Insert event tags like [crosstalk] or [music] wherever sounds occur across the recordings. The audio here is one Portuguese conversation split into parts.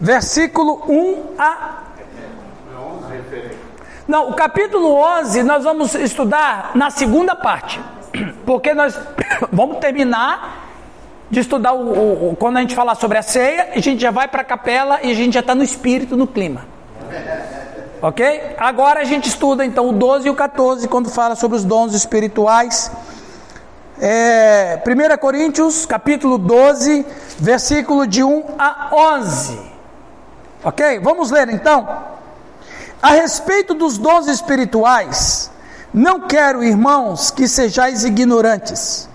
versículo 1 a. Não, o capítulo 11 nós vamos estudar na segunda parte, [clears throat] porque nós [clears throat] vamos terminar de estudar o, o, o, quando a gente falar sobre a ceia, a gente já vai para a capela e a gente já está no espírito, no clima. Ok? Agora a gente estuda então o 12 e o 14 quando fala sobre os dons espirituais. É, 1 Coríntios, capítulo 12, versículo de 1 a 11. Ok? Vamos ler então. A respeito dos dons espirituais, não quero, irmãos, que sejais ignorantes.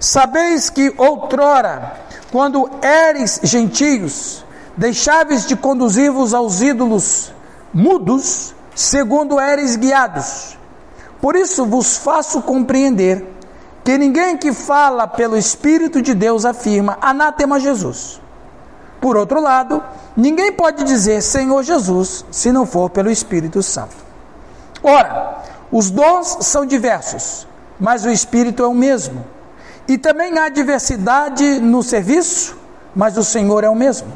Sabeis que outrora, quando eres gentios, deixáveis de conduzir-vos aos ídolos mudos, segundo eres guiados. Por isso vos faço compreender que ninguém que fala pelo Espírito de Deus afirma anátema Jesus. Por outro lado, ninguém pode dizer Senhor Jesus se não for pelo Espírito Santo. Ora, os dons são diversos, mas o Espírito é o mesmo. E também há diversidade no serviço, mas o Senhor é o mesmo.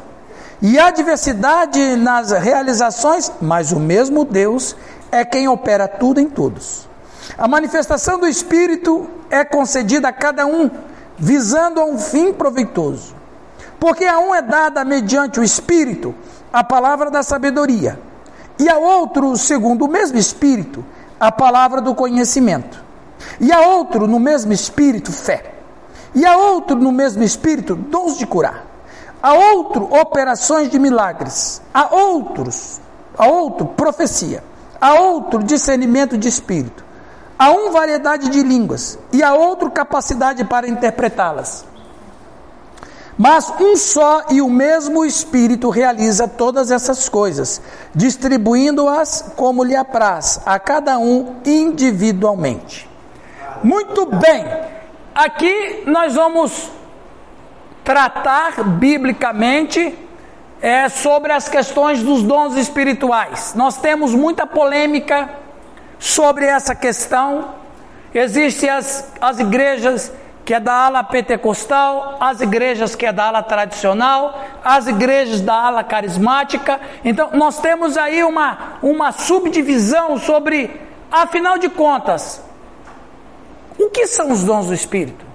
E há diversidade nas realizações, mas o mesmo Deus é quem opera tudo em todos. A manifestação do Espírito é concedida a cada um, visando a um fim proveitoso. Porque a um é dada mediante o Espírito a palavra da sabedoria, e a outro, segundo o mesmo Espírito, a palavra do conhecimento, e a outro, no mesmo Espírito, fé, e a outro, no mesmo Espírito, dons de curar a outro operações de milagres, a outros, a outro profecia, a outro discernimento de espírito, a um variedade de línguas e a outro capacidade para interpretá-las. Mas um só e o mesmo Espírito realiza todas essas coisas, distribuindo-as como lhe apraz, a cada um individualmente. Muito bem, aqui nós vamos tratar biblicamente é, sobre as questões dos dons espirituais. Nós temos muita polêmica sobre essa questão. Existem as, as igrejas que é da ala pentecostal, as igrejas que é da ala tradicional, as igrejas da ala carismática. Então, nós temos aí uma, uma subdivisão sobre, afinal de contas, o que são os dons do Espírito?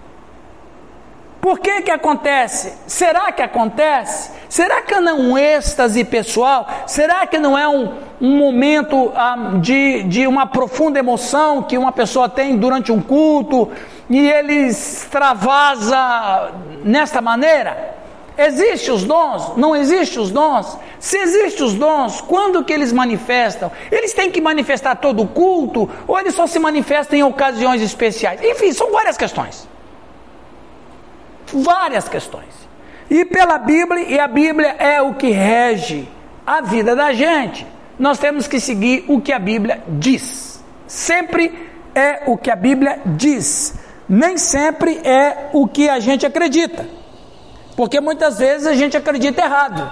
Por que que acontece? Será que acontece? Será que não é um êxtase pessoal? Será que não é um, um momento ah, de, de uma profunda emoção que uma pessoa tem durante um culto e ele extravasa nesta maneira? Existem os dons? Não existem os dons? Se existem os dons, quando que eles manifestam? Eles têm que manifestar todo o culto ou eles só se manifestam em ocasiões especiais? Enfim, são várias questões várias questões. E pela Bíblia, e a Bíblia é o que rege a vida da gente. Nós temos que seguir o que a Bíblia diz. Sempre é o que a Bíblia diz. Nem sempre é o que a gente acredita. Porque muitas vezes a gente acredita errado.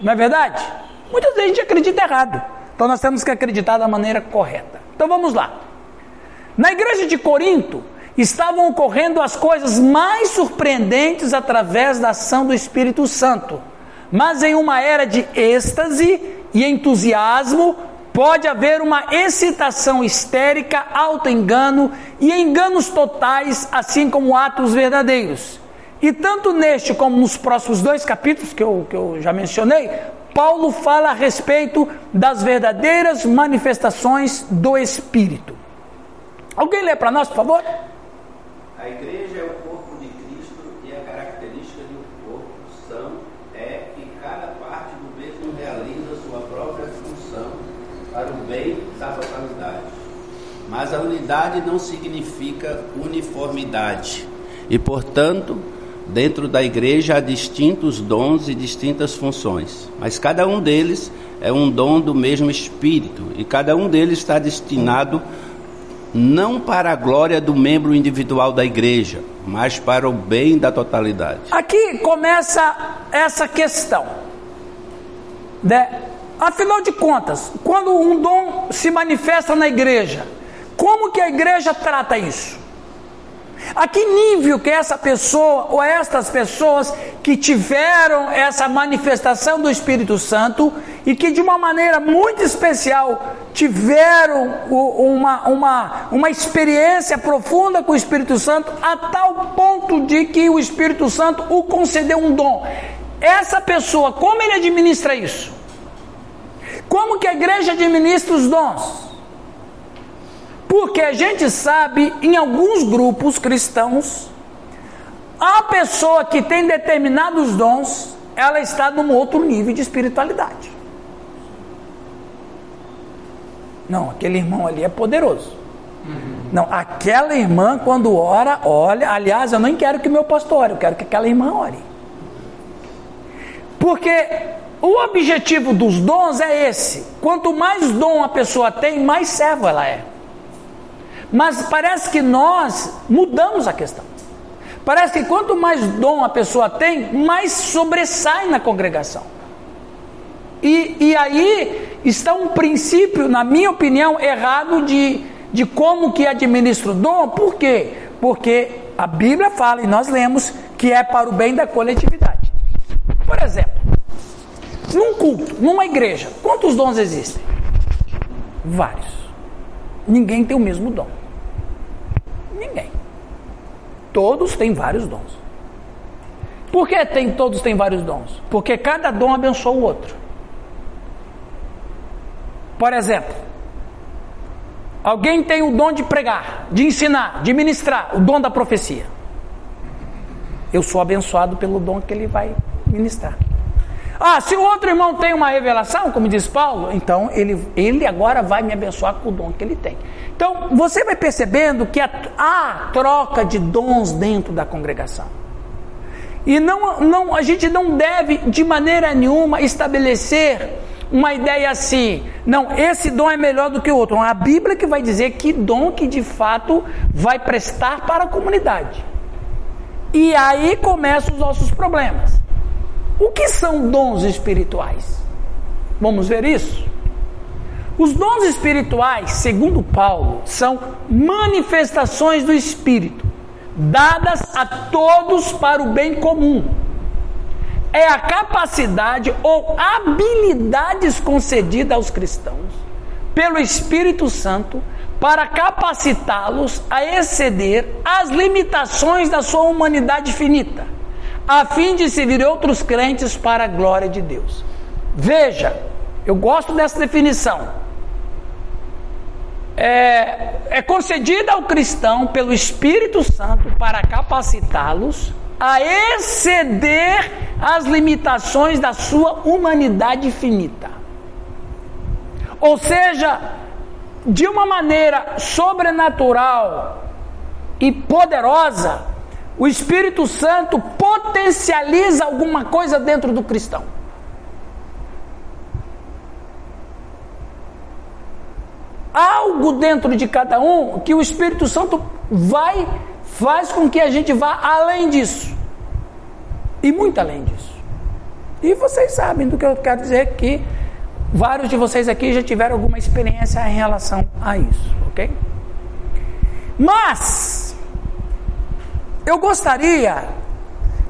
Não é verdade? Muitas vezes a gente acredita errado. Então nós temos que acreditar da maneira correta. Então vamos lá. Na igreja de Corinto, estavam ocorrendo as coisas mais surpreendentes através da ação do Espírito Santo. Mas em uma era de êxtase e entusiasmo, pode haver uma excitação histérica, auto-engano e enganos totais, assim como atos verdadeiros. E tanto neste como nos próximos dois capítulos que eu, que eu já mencionei, Paulo fala a respeito das verdadeiras manifestações do Espírito. Alguém lê para nós, por favor? A igreja é o corpo de Cristo e a característica de um corpo são é que cada parte do mesmo realiza sua própria função para o bem da totalidade. Mas a unidade não significa uniformidade. E, portanto, dentro da igreja há distintos dons e distintas funções, mas cada um deles é um dom do mesmo Espírito e cada um deles está destinado a não para a glória do membro individual da igreja, mas para o bem da totalidade. Aqui começa essa questão. Né? Afinal de contas, quando um dom se manifesta na igreja, como que a igreja trata isso? A que nível que essa pessoa ou estas pessoas que tiveram essa manifestação do Espírito Santo e que de uma maneira muito especial tiveram uma, uma, uma experiência profunda com o Espírito Santo a tal ponto de que o Espírito Santo o concedeu um dom. Essa pessoa, como ele administra isso? Como que a igreja administra os dons? Porque a gente sabe, em alguns grupos cristãos, a pessoa que tem determinados dons, ela está num outro nível de espiritualidade. Não, aquele irmão ali é poderoso. Não, aquela irmã, quando ora, olha. Aliás, eu nem quero que meu pastor ore, eu quero que aquela irmã ore. Porque o objetivo dos dons é esse: quanto mais dom a pessoa tem, mais servo ela é. Mas parece que nós mudamos a questão. Parece que quanto mais dom a pessoa tem, mais sobressai na congregação. E, e aí está um princípio, na minha opinião, errado de, de como que administra o dom. Por quê? Porque a Bíblia fala, e nós lemos, que é para o bem da coletividade. Por exemplo, num culto, numa igreja, quantos dons existem? Vários. Ninguém tem o mesmo dom. Ninguém. Todos têm vários dons. Por que tem, todos têm vários dons? Porque cada dom abençoa o outro. Por exemplo, alguém tem o dom de pregar, de ensinar, de ministrar, o dom da profecia. Eu sou abençoado pelo dom que ele vai ministrar. Ah, se o outro irmão tem uma revelação, como diz Paulo, então ele, ele agora vai me abençoar com o dom que ele tem. Então, você vai percebendo que há troca de dons dentro da congregação. E não, não, a gente não deve, de maneira nenhuma, estabelecer uma ideia assim, não, esse dom é melhor do que o outro. A Bíblia que vai dizer que dom que de fato vai prestar para a comunidade. E aí começam os nossos problemas. O que são dons espirituais? Vamos ver isso? Os dons espirituais, segundo Paulo, são manifestações do Espírito, dadas a todos para o bem comum. É a capacidade ou habilidades concedidas aos cristãos pelo Espírito Santo para capacitá-los a exceder as limitações da sua humanidade finita, a fim de servir outros crentes para a glória de Deus. Veja, eu gosto dessa definição é, é concedida ao cristão pelo Espírito Santo para capacitá-los a exceder as limitações da sua humanidade finita. Ou seja, de uma maneira sobrenatural e poderosa, o Espírito Santo potencializa alguma coisa dentro do cristão. algo dentro de cada um que o Espírito Santo vai, faz com que a gente vá além disso. E muito além disso. E vocês sabem do que eu quero dizer que vários de vocês aqui já tiveram alguma experiência em relação a isso, ok? Mas eu gostaria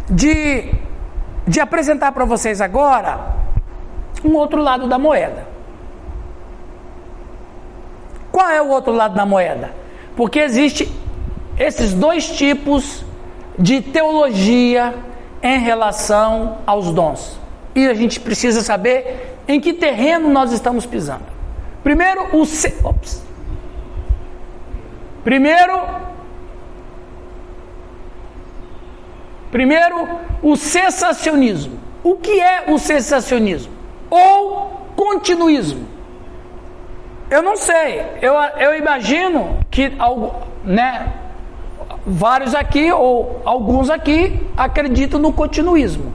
de, de apresentar para vocês agora um outro lado da moeda. Qual é o outro lado da moeda? Porque existe esses dois tipos de teologia em relação aos dons. E a gente precisa saber em que terreno nós estamos pisando. Primeiro, o. Ops. Primeiro, primeiro o cessacionismo. O que é o cessacionismo? Ou continuismo? Eu não sei. Eu, eu imagino que né, vários aqui, ou alguns aqui, acreditam no continuismo.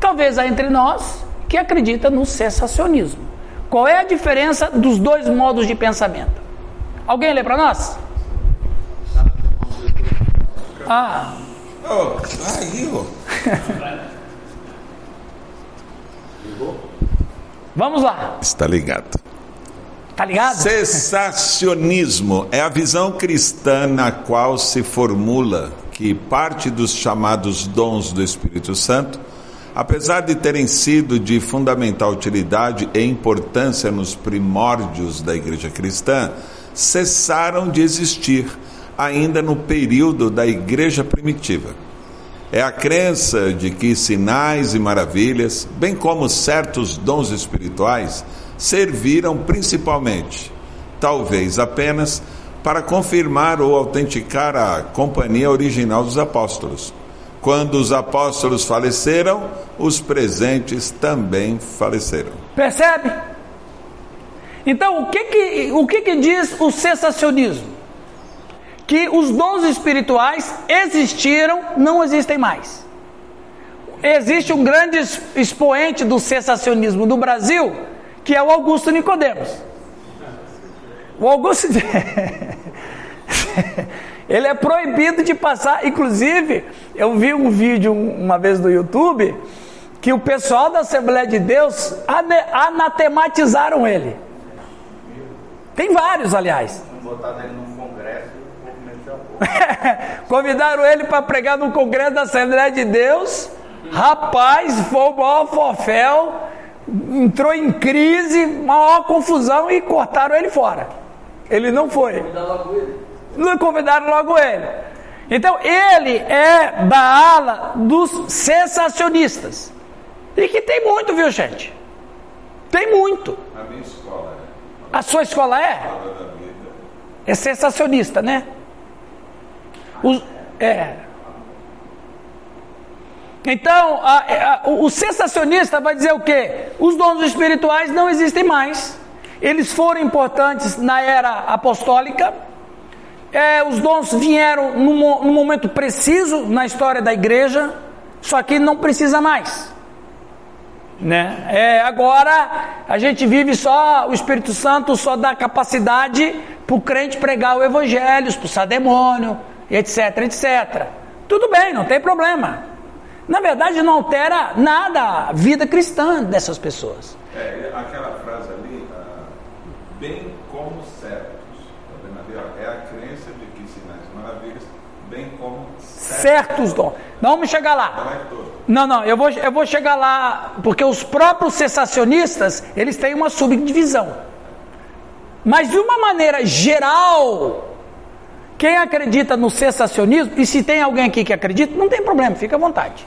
Talvez há entre nós que acredita no cessacionismo. Qual é a diferença dos dois modos de pensamento? Alguém lê para nós? Ah. Oh, aí, ó. Vamos lá. Está ligado. Tá ligado? Cessacionismo é a visão cristã na qual se formula que parte dos chamados dons do Espírito Santo, apesar de terem sido de fundamental utilidade e importância nos primórdios da igreja cristã, cessaram de existir ainda no período da igreja primitiva. É a crença de que sinais e maravilhas, bem como certos dons espirituais, serviram principalmente, talvez apenas, para confirmar ou autenticar a companhia original dos apóstolos. Quando os apóstolos faleceram, os presentes também faleceram. Percebe? Então, o que que, o que, que diz o sensacionismo? Que os dons espirituais existiram, não existem mais. Existe um grande expoente do sensacionismo no Brasil, que é o Augusto Nicodemos. O Augusto [laughs] ele é proibido de passar, inclusive, eu vi um vídeo uma vez no YouTube que o pessoal da Assembleia de Deus anatematizaram ele. Tem vários, aliás. Botaram ele congresso [laughs] Convidaram ele para pregar no congresso da Assembleia de Deus. Rapaz, foi o maior fofel, entrou em crise, maior confusão e cortaram ele fora. Ele não foi. Não convidaram logo ele. Então ele é da ala dos sensacionistas. E que tem muito, viu gente? Tem muito. A minha escola A sua escola é? É sensacionista, né? Os, é. Então, a, a, o sensacionista vai dizer o quê? Os dons espirituais não existem mais. Eles foram importantes na era apostólica. É, os dons vieram num, num momento preciso na história da igreja, só que não precisa mais. Né? É, agora a gente vive só, o Espírito Santo só dá capacidade para o crente pregar o evangelho, expulsar demônio, etc, etc. Tudo bem, não tem problema. Na verdade, não altera nada a vida cristã dessas pessoas. É, aquela frase ali, ah, bem como certos. Tá vendo ali, ó? É a crença de que sinais maravilhas, bem como certos. Certos dons. Não vamos chegar lá. Não é. Não, não, eu vou, eu vou chegar lá, porque os próprios sensacionistas, eles têm uma subdivisão. Mas de uma maneira geral, quem acredita no sensacionismo, e se tem alguém aqui que acredita, não tem problema, fica à vontade.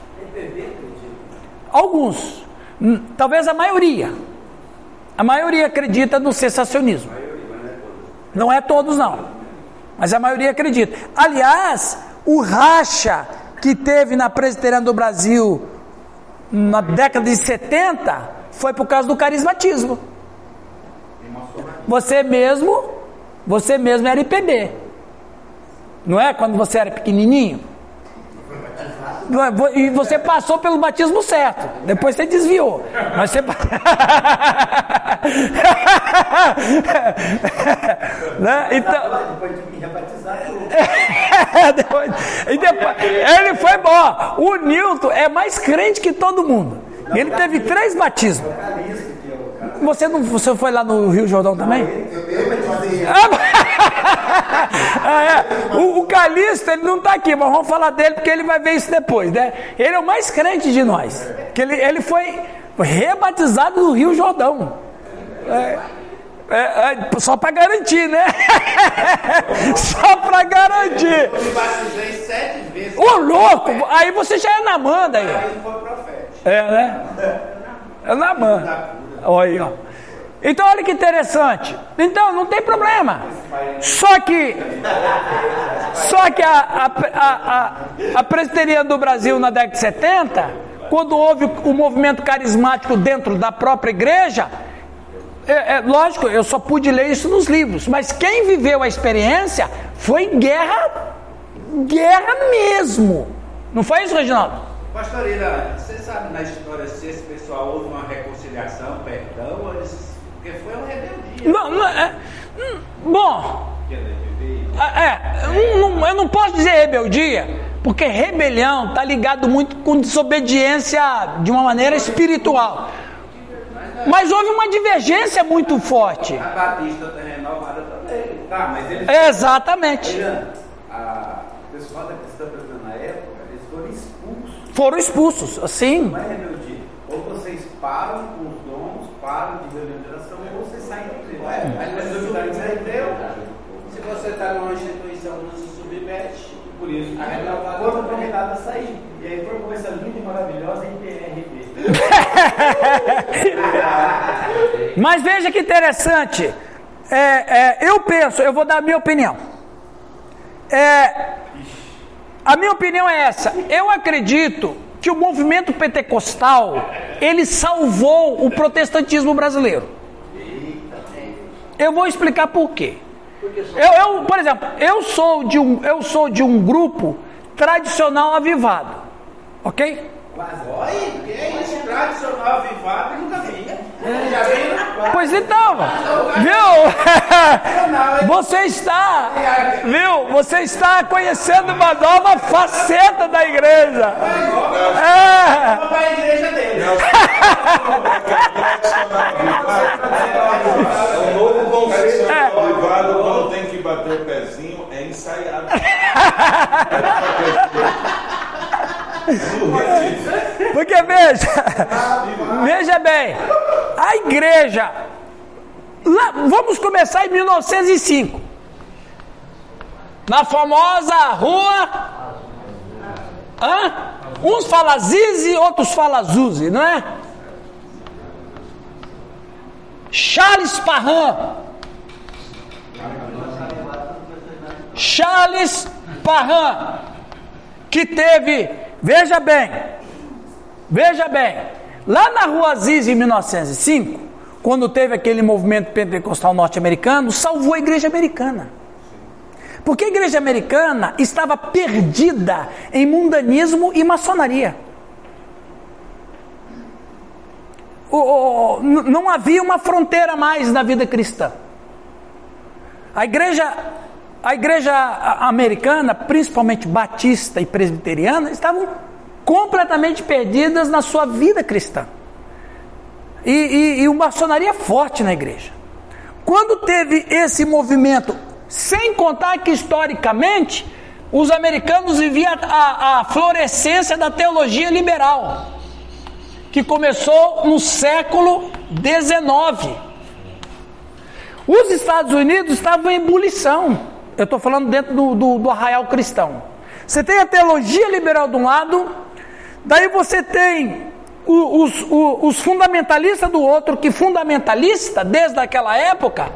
Alguns, Hum, talvez a maioria. A maioria acredita no sensacionismo. Não é todos, não. Mas a maioria acredita. Aliás, o racha que teve na presbiteriana do Brasil na década de 70 foi por causa do carismatismo. Você mesmo, você mesmo era IPB. Não é? Quando você era pequenininho. É? E você passou pelo batismo certo. Depois você desviou. Mas você. [laughs] né? Então. [laughs] Depois e depois, ele foi bom. O Newton é mais crente que todo mundo. Ele teve três batismos. Você não você foi lá no Rio Jordão também? Ah, é. o, o Calixto, ele não está aqui, mas vamos falar dele porque ele vai ver isso depois, né? Ele é o mais crente de nós. Que ele, ele foi rebatizado no Rio Jordão. É, é, é, só para garantir, né? [laughs] só para garantir. eu me batizei sete vezes. Ô louco! Aí você já é na manda aí. Aí foi profeta. É, né? É na manda. Olha aí, ó. Então, olha que interessante. Então, não tem problema. Só que. Só que a, a, a, a, a presbiteriana do Brasil na década de 70, quando houve o movimento carismático dentro da própria igreja, é, é, lógico, eu só pude ler isso nos livros, mas quem viveu a experiência foi guerra, guerra mesmo. Não foi isso, Reginaldo? Pastor Ira, você sabe na história se esse pessoal houve uma reconciliação, perdão, ou eles... porque foi uma rebeldia. Não, não, é, hum, bom, ele veio- é, eu não- eu não posso dizer rebeldia, porque rebelião está ligado muito com desobediência de uma maneira espiritual. Mas houve uma divergência muito forte. A Batista está renovada também. Tá, mas eles... Exatamente. A o pessoal da questão presbiteriana foram expulsos. Assim. Mas, rebeldia, ou vocês param com os dons, param de saem Aí nós duvidamos da igreja. Se você está numa instituição, não se submete. Por isso, a renovada convidada a sair. E aí foi com essa linda e maravilhosa IPRB. [laughs] Mas veja que interessante. É, é, eu penso, eu vou dar a minha opinião. É, a minha opinião é essa. Eu acredito que o movimento pentecostal ele salvou o protestantismo brasileiro. Eu vou explicar por quê. Eu, eu, por exemplo, eu sou de um, eu sou de um grupo tradicional avivado, ok? Mas olha, que é isso? Tradicional avivado, nunca vi. Já vi? Pois então, viu? [laughs] Você está, viu? Você está conhecendo uma nova faceta da igreja. É. O novo conceito privado, quando tem que bater o pezinho, é ensaiado. [laughs] Porque veja, veja bem, a igreja, lá, vamos começar em 1905, na famosa rua, hã? uns falam Zizi, outros falam Zuzi, não é? Charles Parran, Charles Parran, que teve, veja bem, veja bem, lá na rua Aziz em 1905, quando teve aquele movimento pentecostal norte-americano, salvou a igreja americana. Porque a igreja americana estava perdida em mundanismo e maçonaria. O, o, não havia uma fronteira mais na vida cristã. A igreja a igreja americana, principalmente batista e presbiteriana, estavam completamente perdidas na sua vida cristã. E, e, e uma maçonaria forte na igreja. Quando teve esse movimento, sem contar que historicamente os americanos viviam a, a florescência da teologia liberal, que começou no século XIX. Os Estados Unidos estavam em ebulição. Eu estou falando dentro do, do, do arraial cristão. Você tem a teologia liberal de um lado, daí você tem os, os, os fundamentalistas do outro, que fundamentalista, desde aquela época,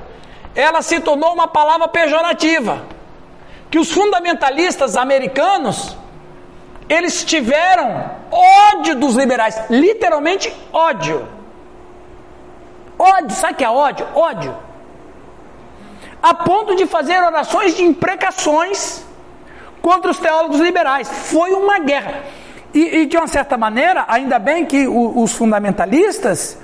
ela se tornou uma palavra pejorativa. Que os fundamentalistas americanos, eles tiveram ódio dos liberais, literalmente ódio. Ódio, sabe o que é ódio? Ódio a ponto de fazer orações de imprecações contra os teólogos liberais. Foi uma guerra. E, e de uma certa maneira, ainda bem que o, os fundamentalistas,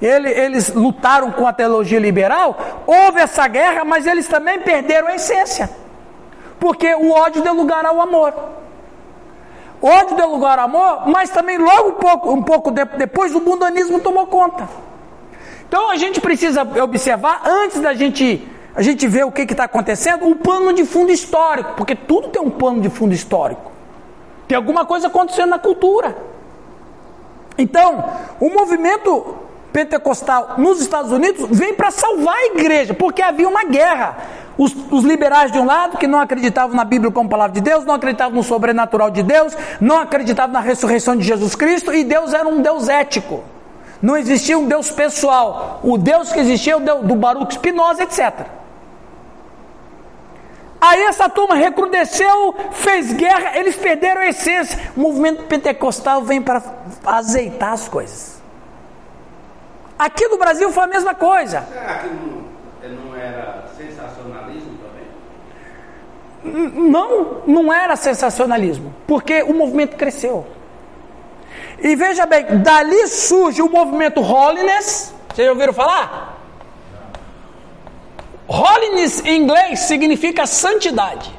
ele, eles lutaram com a teologia liberal, houve essa guerra, mas eles também perderam a essência. Porque o ódio deu lugar ao amor. Ódio deu lugar ao amor, mas também logo um pouco, um pouco depois o mundanismo tomou conta. Então a gente precisa observar, antes da gente a gente vê o que está acontecendo, o pano de fundo histórico, porque tudo tem um pano de fundo histórico. Tem alguma coisa acontecendo na cultura. Então, o movimento pentecostal nos Estados Unidos vem para salvar a igreja, porque havia uma guerra. Os, os, liberais de um lado, que não acreditavam na Bíblia como palavra de Deus, não acreditavam no sobrenatural de Deus, não acreditavam na ressurreição de Jesus Cristo, e Deus era um Deus ético. Não existia um Deus pessoal. O Deus que existia é o Deus do Baruch Spinoza, etc. Aí essa turma recrudesceu, fez guerra, eles perderam a essência. O movimento pentecostal vem para azeitar as coisas. Aqui no Brasil foi a mesma coisa. Será que não, não era sensacionalismo também? Não, não era sensacionalismo, porque o movimento cresceu. E veja bem, dali surge o movimento Holiness. Vocês já ouviram falar? Holiness em inglês significa santidade.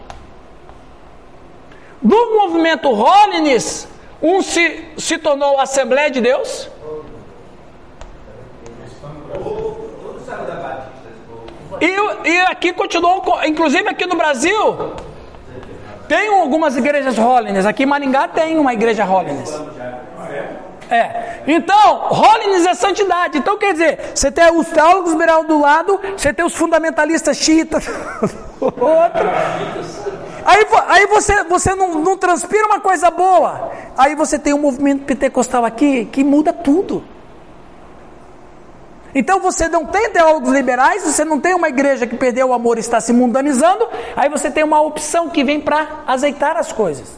No movimento Holiness, um se, se tornou Assembleia de Deus. E, e aqui continuou, inclusive aqui no Brasil, Tem algumas igrejas Holiness. Aqui em Maringá tem uma igreja Holiness. É. Então, Holiness é santidade. Então, quer dizer, você tem os teólogos liberal do lado, você tem os fundamentalistas xiitas outro. Aí, aí você, você não, não transpira uma coisa boa. Aí você tem um movimento pentecostal aqui que muda tudo. Então você não tem teólogos liberais, você não tem uma igreja que perdeu o amor e está se mundanizando, aí você tem uma opção que vem para azeitar as coisas.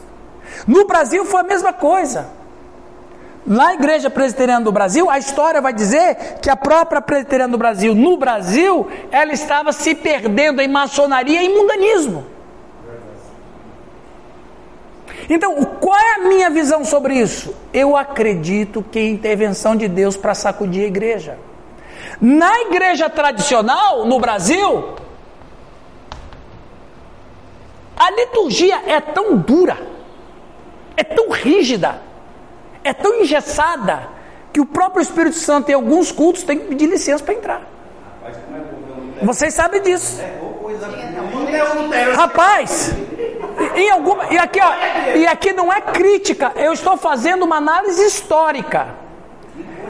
No Brasil foi a mesma coisa. Na Igreja Presbiteriana do Brasil, a história vai dizer que a própria Presbiteriana do Brasil, no Brasil, ela estava se perdendo em maçonaria e mundanismo. Então, qual é a minha visão sobre isso? Eu acredito que é intervenção de Deus para sacudir a igreja. Na igreja tradicional, no Brasil, a liturgia é tão dura, é tão rígida, é tão engessada, que o próprio Espírito Santo em alguns cultos tem que pedir licença para entrar. Vocês sabem disso. Rapaz, em alguma, e aqui, ó, e aqui não é crítica, eu estou fazendo uma análise histórica.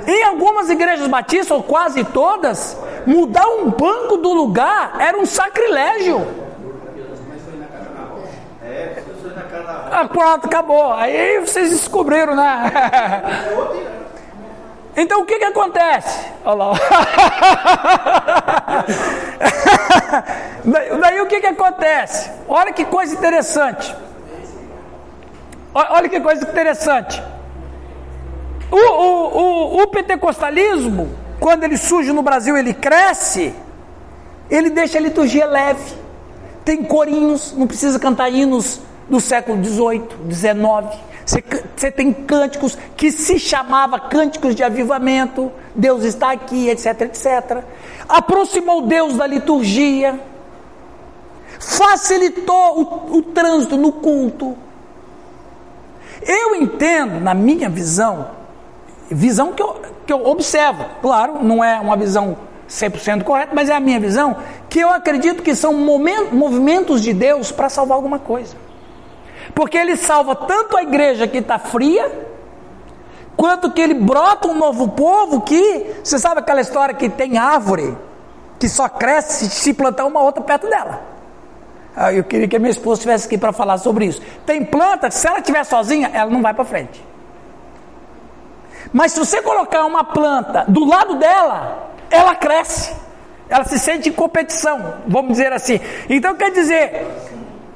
Em algumas igrejas batistas, ou quase todas, mudar um banco do lugar era um sacrilégio. Ah, pronto, acabou. Aí vocês descobriram, né? [laughs] Então o que que acontece? Olha lá. [laughs] daí, daí o que que acontece? Olha que coisa interessante. Olha que coisa interessante. O, o, o, o pentecostalismo, quando ele surge no Brasil, ele cresce, ele deixa a liturgia leve. Tem corinhos, não precisa cantar hinos do século XVIII, XIX. Você, você tem cânticos que se chamava cânticos de avivamento, Deus está aqui, etc, etc. Aproximou Deus da liturgia, facilitou o, o trânsito no culto. Eu entendo, na minha visão, visão que eu, que eu observo, claro, não é uma visão 100% correta, mas é a minha visão, que eu acredito que são momentos, movimentos de Deus para salvar alguma coisa. Porque ele salva tanto a igreja que está fria, quanto que ele brota um novo povo que, você sabe aquela história que tem árvore que só cresce se plantar uma outra perto dela. Ah, eu queria que a minha esposa estivesse aqui para falar sobre isso. Tem planta que se ela estiver sozinha, ela não vai para frente. Mas se você colocar uma planta do lado dela, ela cresce. Ela se sente em competição, vamos dizer assim. Então quer dizer,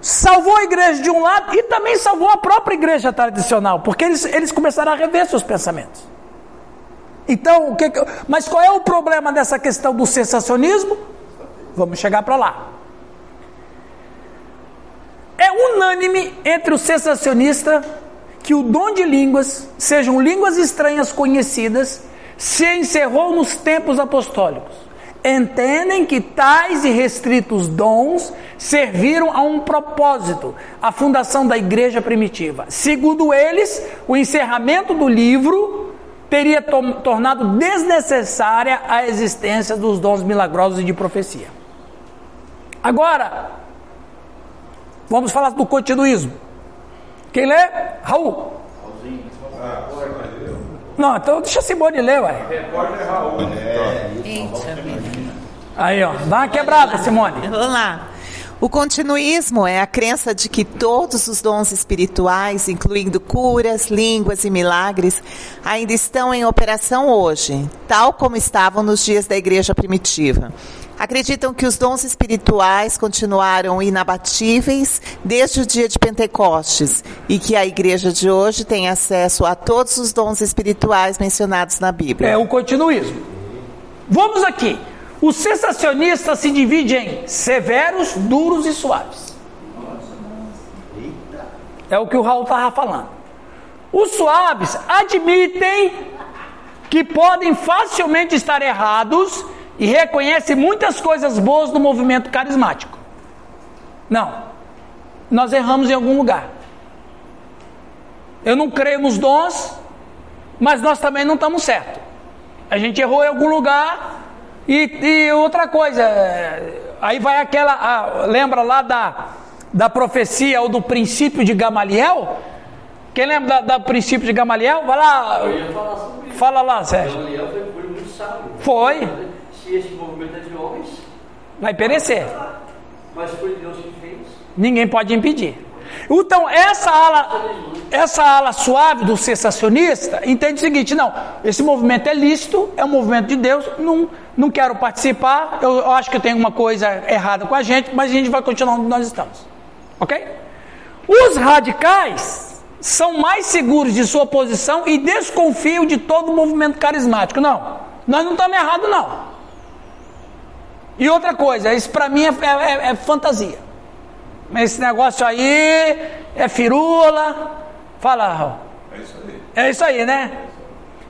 salvou a igreja de um lado e também salvou a própria igreja tradicional, porque eles, eles começaram a rever seus pensamentos. Então, o que, mas qual é o problema dessa questão do sensacionismo? Vamos chegar para lá. É unânime entre o sensacionista que o dom de línguas, sejam línguas estranhas conhecidas, se encerrou nos tempos apostólicos. Entendem que tais e restritos dons serviram a um propósito, a fundação da igreja primitiva. Segundo eles, o encerramento do livro teria to tornado desnecessária a existência dos dons milagrosos e de profecia. Agora, vamos falar do continuismo. Quem lê? Raul. Não, então deixa a Simone ler, ué. Repórter Raul. Aí, ó, dá uma quebrada, Simone. Vamos lá. O continuismo é a crença de que todos os dons espirituais, incluindo curas, línguas e milagres, ainda estão em operação hoje, tal como estavam nos dias da igreja primitiva. Acreditam que os dons espirituais continuaram inabatíveis desde o dia de Pentecostes e que a igreja de hoje tem acesso a todos os dons espirituais mencionados na Bíblia. É o continuismo. Vamos aqui. O sensacionista se divide em severos, duros e suaves. É o que o Raul estava falando. Os suaves admitem que podem facilmente estar errados e reconhece muitas coisas boas do movimento carismático. Não. Nós erramos em algum lugar. Eu não creio nos dons, mas nós também não estamos certos. A gente errou em algum lugar e, e outra coisa, aí vai aquela, lembra lá da, da profecia ou do princípio de Gamaliel? Quem lembra da, do princípio de Gamaliel? Vai lá. Eu ia falar sobre isso. Fala lá, Sérgio. Gamaliel foi, foi muito sábio. Foi. Se esse movimento é de homens, Vai perecer. mas foi Deus que fez. Ninguém pode impedir. Então, essa ala, essa ala suave do sensacionista entende o seguinte: não, esse movimento é lícito, é um movimento de Deus, não, não quero participar, eu, eu acho que tem uma coisa errada com a gente, mas a gente vai continuar onde nós estamos. Ok? Os radicais são mais seguros de sua posição e desconfiam de todo o movimento carismático. Não, nós não estamos errados, não. E outra coisa, isso para mim é, é- é fantasia. Esse negócio aí é firula. Fala, Raul. É isso aí. É isso aí, né?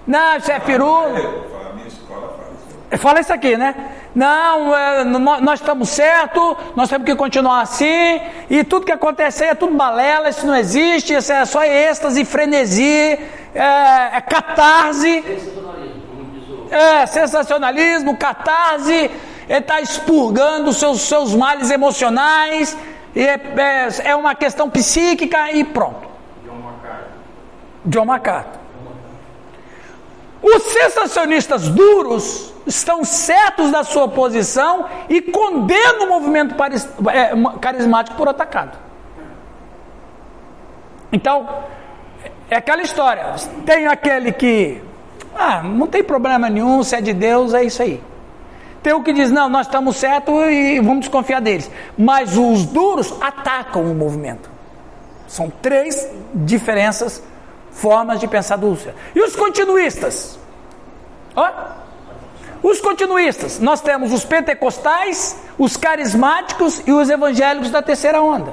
Não, isso é firula. Eu falo, a minha escola faz isso. Fala isso aqui, né? Não, é, nó- nós estamos certos, nós temos que continuar assim, e tudo que acontecer é tudo balela, isso não existe, isso é só êxtase, frenesi, é, é catarse, Sensacionalismo, como diz o. é sensacionalismo, catarse, ele está expurgando os seus, seus males emocionais, é, é, é uma questão psíquica e pronto. John MacArthur. Os sensacionistas duros estão certos da sua posição e condenam o movimento é, carismático por atacado. Então, é aquela história. Tem aquele que, ah, não tem problema nenhum, se é de Deus, é isso aí. Tem o que diz, não, nós estamos certos e vamos desconfiar deles. Mas os duros atacam o movimento. São três diferenças, formas de pensar do Lúcio. E os continuistas? Ó, os continuistas, nós temos os pentecostais, os carismáticos e os evangélicos da terceira onda.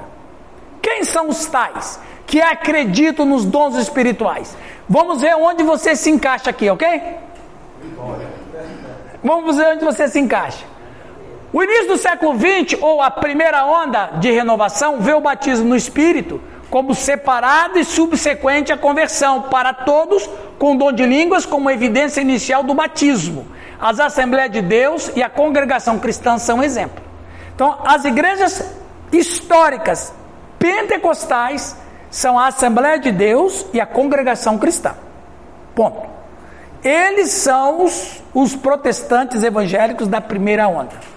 Quem são os tais que acreditam nos dons espirituais? Vamos ver onde você se encaixa aqui, ok? Vamos ver onde você se encaixa. O início do século XX, ou a primeira onda de renovação, vê o batismo no Espírito como separado e subsequente à conversão para todos, com dom de línguas como evidência inicial do batismo. As Assembleias de Deus e a congregação cristã são exemplo. Então, as igrejas históricas pentecostais são a Assembleia de Deus e a congregação cristã. Ponto. Eles são os, os protestantes evangélicos da primeira onda.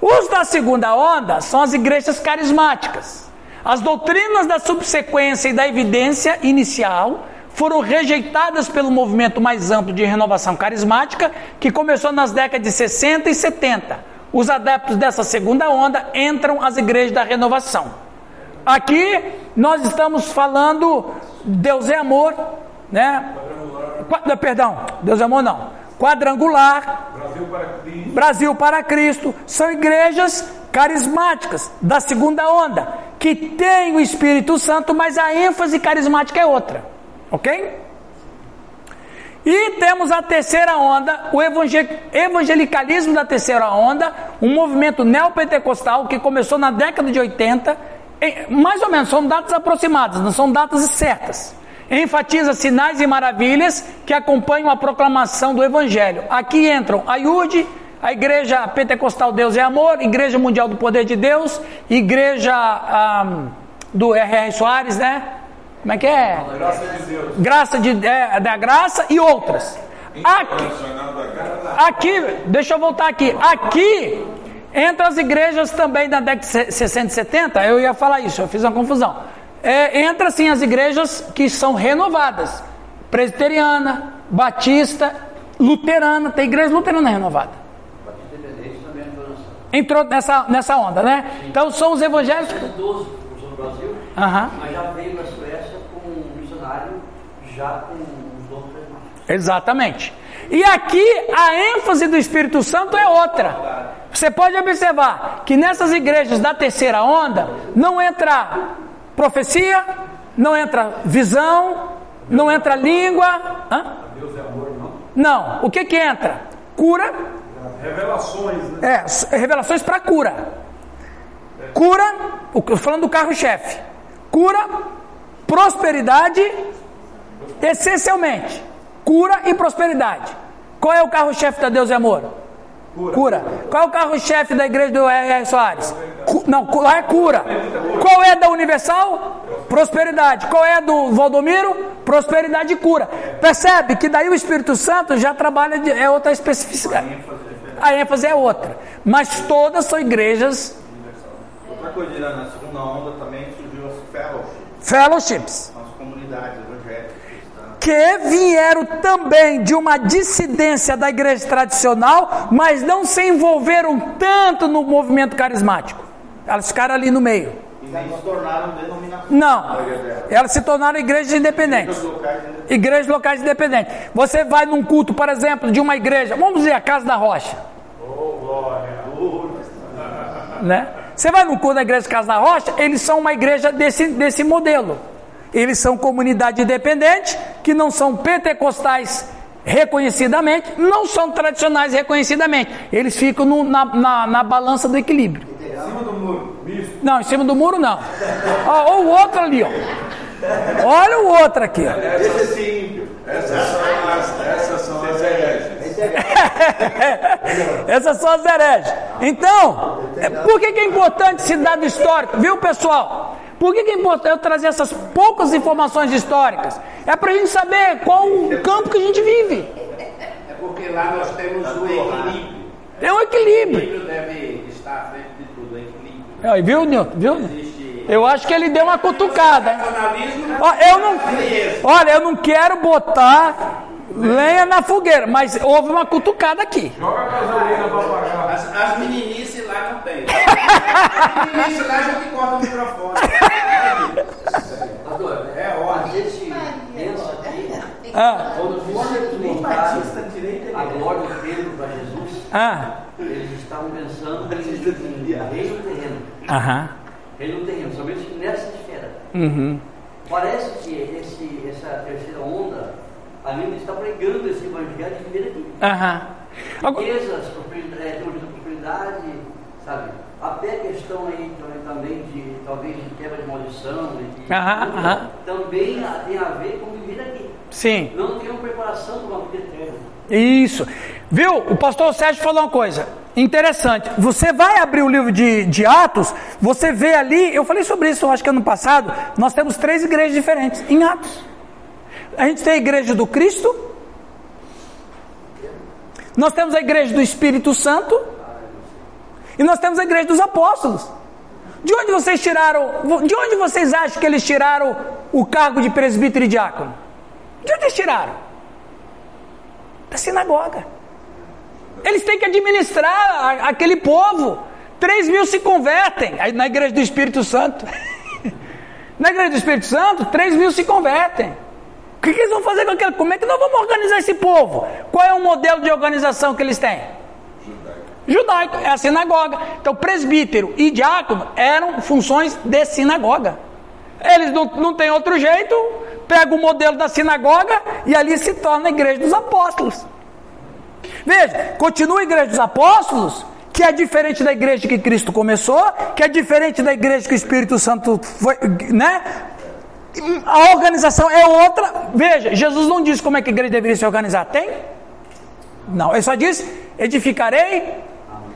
Os da segunda onda são as igrejas carismáticas. As doutrinas da subsequência e da evidência inicial foram rejeitadas pelo movimento mais amplo de renovação carismática, que começou nas décadas de 60 e 70. Os adeptos dessa segunda onda entram às igrejas da renovação. Aqui nós estamos falando Deus é amor, né? Perdão, Deus é amor não. Quadrangular, Brasil para Cristo. Brasil para Cristo são igrejas carismáticas da segunda onda, que tem o Espírito Santo, mas a ênfase carismática é outra, ok? E temos a terceira onda, o evangel- evangelicalismo da terceira onda, um movimento neopentecostal que começou na década de 80, em- mais ou menos, são datas aproximadas, não são datas certas. Enfatiza sinais e maravilhas que acompanham a proclamação do Evangelho. Aqui entram a IURD, a Igreja Pentecostal Deus é Amor, Igreja Mundial do Poder de Deus, Igreja ah, do R.R. Soares, né? Como é que é? Graça de é, da Graça e outras. Aqui, Graça. aqui, deixa eu voltar aqui. Aqui, entre as igrejas também da década de 60 e 70, eu ia falar isso, eu fiz uma confusão. É, entra sim as igrejas que são renovadas: presbiteriana, batista, luterana, tem igreja luterana renovada. Batista Independente também entrou nessa. Nessa, onda, né? Então são os evangélicos. 12 começou no Brasil, Aham, mas já veio na Suécia com um missionário já com os dons exatamente. E aqui a ênfase do Espírito Santo é outra. Você pode observar que nessas igrejas da terceira onda não entra profecia, não entra visão, não entra língua. Hã? Deus é amor, não? Não. O que que entra? Cura. Revelações, né? É, s- revelações para cura. Cura, o que- falando do carro-chefe. Cura, prosperidade, essencialmente. Cura e prosperidade. Qual é o carro-chefe da Deus e Amor? Cura. Qual é o carro-chefe da igreja do R.R. Soares? Cu- não, lá é cura. Qual é da Universal? Prosperidade. Qual é do Valdomiro? Prosperidade e cura. Percebe que daí o Espírito Santo já trabalha, de, é outra especificidade. A ênfase é outra. Mas todas são igrejas Outra coisa, na segunda onda também surgiu as fellowships, fellowships. são as comunidades evangélicas cristãs. Que vieram também de uma dissidência da igreja tradicional, mas não se envolveram tanto no movimento carismático. Elas ficaram ali no meio. E nem se tornaram denominações. Não, elas se tornaram igrejas independentes. Locais Igrejas locais independentes. Você vai num culto, por exemplo, de uma igreja, vamos dizer, a Casa da Rocha. Né? Você vai no culto da igreja Casa da Rocha, eles são uma igreja desse, desse modelo. Eles são comunidade independente, que não são pentecostais reconhecidamente, não são tradicionais reconhecidamente. Eles ficam no- na, na, na balança do equilíbrio. Em cima do muro. Não, em cima do muro não. O outro ali, ó. Olha o outro aqui, ó. Essas são as, hereges. Essas são as hereges. Então, é, por que, que é importante esse dado histórico? Viu, pessoal? Por que, que é importante eu trazer essas poucas informações históricas? É para a gente saber qual o campo que a gente vive. É porque lá nós temos o equilíbrio. Tem um O equilíbrio. equilíbrio deve estar à frente de tudo, o equilíbrio. Aí, viu, Nilton? Viu? Eu acho que ele deu uma cutucada. hein? eu não, olha, eu não quero botar lenha na fogueira, mas houve uma cutucada aqui. Joga a gasolina pra pagar. As, as meninices lá não tem. [laughs] As meninices lá já te cortam o microfone. Pastor, É a ótimo. gente pensa aqui, Ah, quando foram montar a glória do Pedro para Jesus, ah, eles estavam pensando em reino terreno. aham, Reino terreno, somente nessa esfera. uhum, Parece que esse, essa terceira onda ainda está pregando esse evangelho de viver aqui. aham. Riquezas, prosperidade, é, prosperidade, sabe? Até a questão aí também, de talvez de quebra de maldição, e de- Aham, aham. também tem a ver com viver aqui. Sim. Não tem uma preparação para uma vida eterna. Isso. Viu? O pastor Sérgio falou uma coisa interessante. Você vai abrir o livro de, de Atos, você vê ali, eu falei sobre isso, eu acho que ano passado, nós temos três igrejas diferentes em Atos. A gente tem a igreja do Cristo, nós temos a igreja do Espírito Santo e nós temos a igreja dos apóstolos. De onde vocês tiraram, de onde vocês acham que eles tiraram o cargo de presbítero e diácono? De onde eles tiraram? da sinagoga. Eles têm que administrar a- aquele povo. Três mil se convertem na igreja do Espírito Santo. [laughs] na igreja do Espírito Santo, três mil se convertem. O que, que eles vão fazer com aquele? Como é que nós vamos organizar esse povo? Qual é o modelo de organização que eles têm? Judaico, é a sinagoga. Então, presbítero e diácono eram funções de sinagoga. Eles não, não têm outro jeito, pega o modelo da sinagoga e ali se torna a igreja dos apóstolos. Veja, continua a igreja dos apóstolos, que é diferente da igreja que Cristo começou, que é diferente da igreja que o Espírito Santo foi, né? A organização é outra. Veja, Jesus não disse como é que a igreja deveria se organizar. Tem? Não, ele só diz: edificarei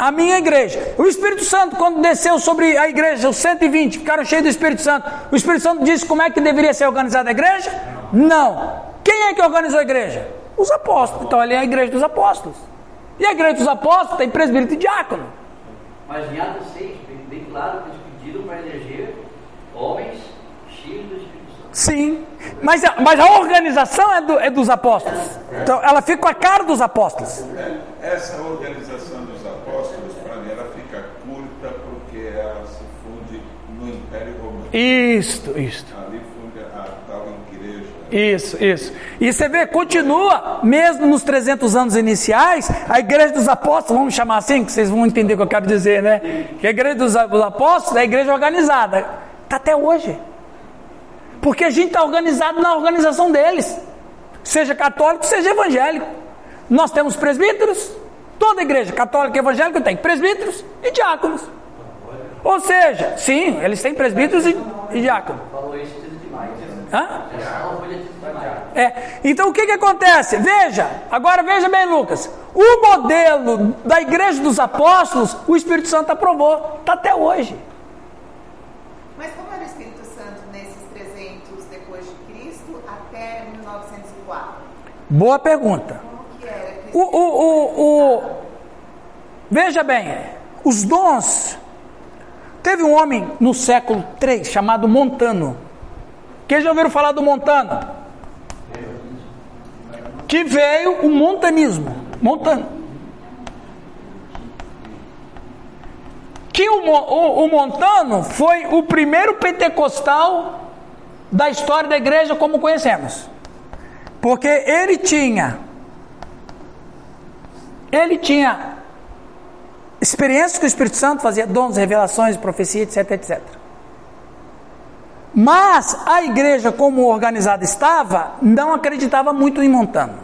a minha igreja. O Espírito Santo, quando desceu sobre a igreja, os 120 ficaram cheios do Espírito Santo. O Espírito Santo disse como é que deveria ser organizada a igreja? Não. Quem é que organizou a igreja? Os apóstolos. Então ali é a igreja dos apóstolos. E a igreja dos apóstolos tem presbítero e diácono. Mas em Atos 6, bem, claro que eles pediram para eleger homens cheios do Espírito Santo. Sim. Mas a, mas a organização é, do- é dos apóstolos. Então ela fica com a cara dos apóstolos. Essa organização dos apóstolos, para mim, ela fica curta porque ela se funde no Império Romano. Isto, isto. Ali funde a tal igreja. Isso, isso. E você vê, continua, mesmo nos 300 anos iniciais, a igreja dos apóstolos, vamos chamar assim, que vocês vão entender o que eu quero dizer, né? Que a igreja dos apóstolos é a igreja organizada. Está até hoje. Porque a gente está organizado na organização deles. Seja católico, seja evangélico. Nós temos presbíteros, toda igreja católica e evangélica tem presbíteros e diáconos. Ou seja, sim, eles têm presbíteros e, e diáconos. Demais. Hã? É, então o que, que acontece? Veja, agora veja bem, Lucas. O modelo da igreja dos apóstolos, o Espírito Santo aprovou, está até hoje. Mas como era o Espírito Santo nesses 300 depois de Cristo até 1904? Boa pergunta. O, o, o, veja bem, os dons. Teve um homem no século III chamado Montano. Quem já ouviram falar do Montano? Que veio o montanismo. Montano. Que o, o, o Montano foi o primeiro pentecostal da história da igreja como conhecemos. Porque ele tinha ele tinha experiências com o Espírito Santo, fazia dons, revelações, profecia, etc, etc. Mas a igreja, como organizada estava, não acreditava muito em Montano.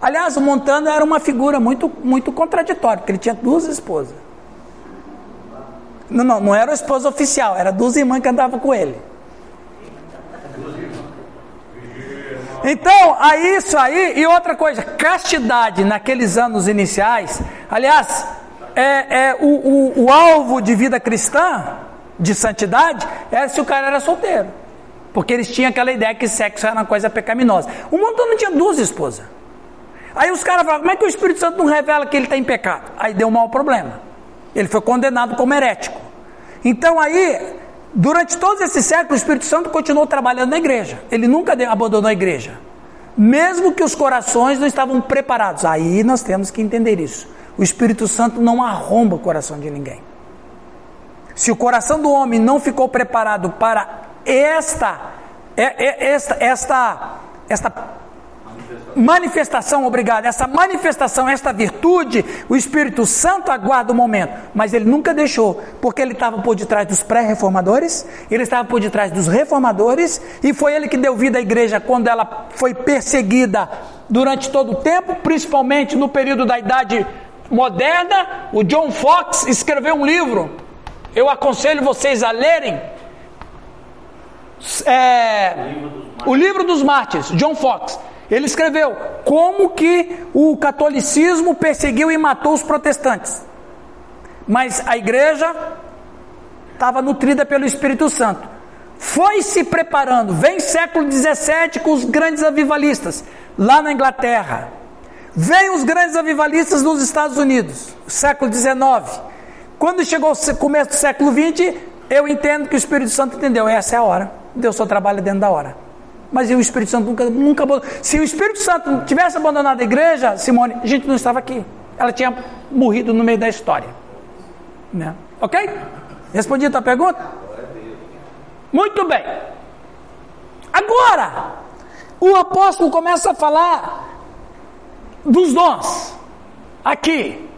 Aliás, o Montano era uma figura muito, muito contraditória, porque ele tinha duas esposas. Não, não, não era a esposa oficial, era duas irmãs que andavam com ele. Então, aí isso aí, e outra coisa, castidade naqueles anos iniciais, aliás, é, é o, o, o alvo de vida cristã, de santidade, era se o cara era solteiro. Porque eles tinham aquela ideia que sexo era uma coisa pecaminosa. O Montano tinha duas esposas. Aí os caras falaram, como é que o Espírito Santo não revela que ele está em pecado? Aí deu um mau problema. Ele foi condenado como herético. Então aí, durante todos esses séculos, o Espírito Santo continuou trabalhando na igreja. Ele nunca abandonou a igreja. Mesmo que os corações não estavam preparados. Aí nós temos que entender isso. O Espírito Santo não arromba o coração de ninguém. Se o coração do homem não ficou preparado para esta, é- é- esta, esta, esta manifestação, obrigado, essa manifestação, esta virtude, o Espírito Santo aguarda o momento, mas ele nunca deixou, porque ele estava por detrás dos pré-reformadores, ele estava por detrás dos reformadores, e foi ele que deu vida à igreja quando ela foi perseguida durante todo o tempo, principalmente no período da Idade Moderna. O John Fox escreveu um livro, eu aconselho vocês a lerem. É, o livro dos mártires, John Fox. Ele escreveu como que o catolicismo perseguiu e matou os protestantes. Mas a igreja estava nutrida pelo Espírito Santo. Foi se preparando, vem século XVII com os grandes avivalistas, lá na Inglaterra. Vem os grandes avivalistas nos Estados Unidos, século XIX. Quando chegou o começo do século XX, eu entendo que o Espírito Santo entendeu, essa é a hora. Deus só trabalha dentro da hora. Mas e o Espírito Santo nunca, nunca. Se o Espírito Santo tivesse abandonado a igreja, Simone, a gente não estava aqui. Ela tinha morrido no meio da história. Né? Ok? Respondi a tua pergunta? Muito bem. Agora, o apóstolo começa a falar dos dons. Aqui.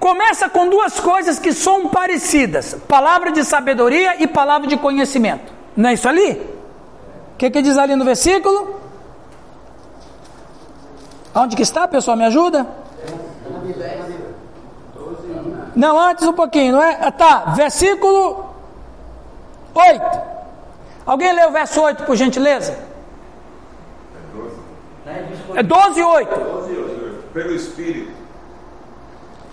Começa com duas coisas que são parecidas: palavra de sabedoria e palavra de conhecimento. Não é isso ali? O que, que diz ali no versículo? Onde que está, pessoal? Me ajuda? Não, antes um pouquinho, não é? Ah, tá, versículo 8. Alguém lê o verso 8, por gentileza? É 12 e 8. Pelo Espírito,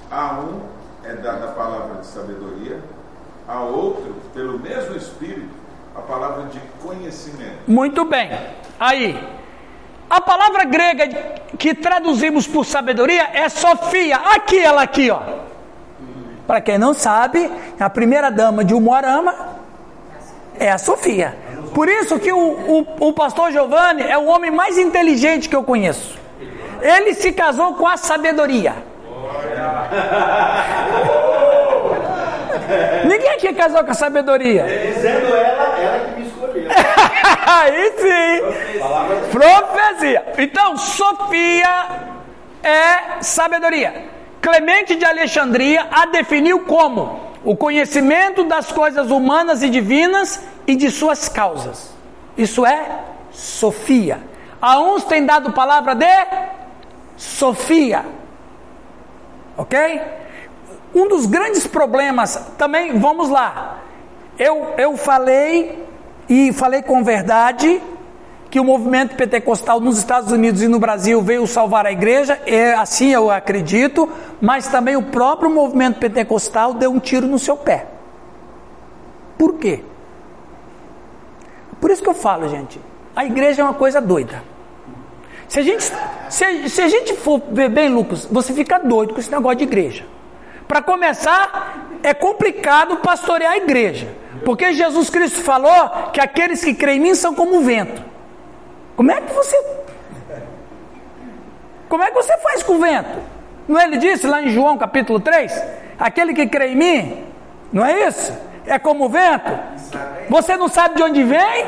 a um é dada a palavra de sabedoria, a outro, pelo mesmo Espírito, a palavra de conhecimento. Muito bem. Aí, a palavra grega que traduzimos por sabedoria é Sofia. Aqui, ela aqui, ó. Para quem não sabe, a primeira dama de Umuarama é a Sofia. Por isso que o, o, o pastor Giovanni é o homem mais inteligente que eu conheço. Ele se casou com a sabedoria. [laughs] [laughs] Ninguém aqui casou com a sabedoria. Dizendo ela, ela que me escolheu. [laughs] Aí sim. Profecia. Então, Sofia é sabedoria. Clemente de Alexandria a definiu como o conhecimento das coisas humanas e divinas e de suas causas. Isso é Sofia. A uns tem dado palavra de Sofia. Ok? Um dos grandes problemas, também, vamos lá. Eu, eu falei, e falei com verdade, que o movimento pentecostal nos Estados Unidos e no Brasil veio salvar a igreja, é assim eu acredito, mas também o próprio movimento pentecostal deu um tiro no seu pé. Por quê? Por isso que eu falo, gente, a igreja é uma coisa doida. Se a gente, se, se a gente for ver bem, Lucas, você fica doido com esse negócio de igreja. Para começar, é complicado pastorear a igreja, porque Jesus Cristo falou que aqueles que creem em mim são como o vento. Como é que você. Como é que você faz com o vento? Não é ele disse lá em João capítulo 3? Aquele que crê em mim, não é isso? É como o vento. Você não sabe de onde vem,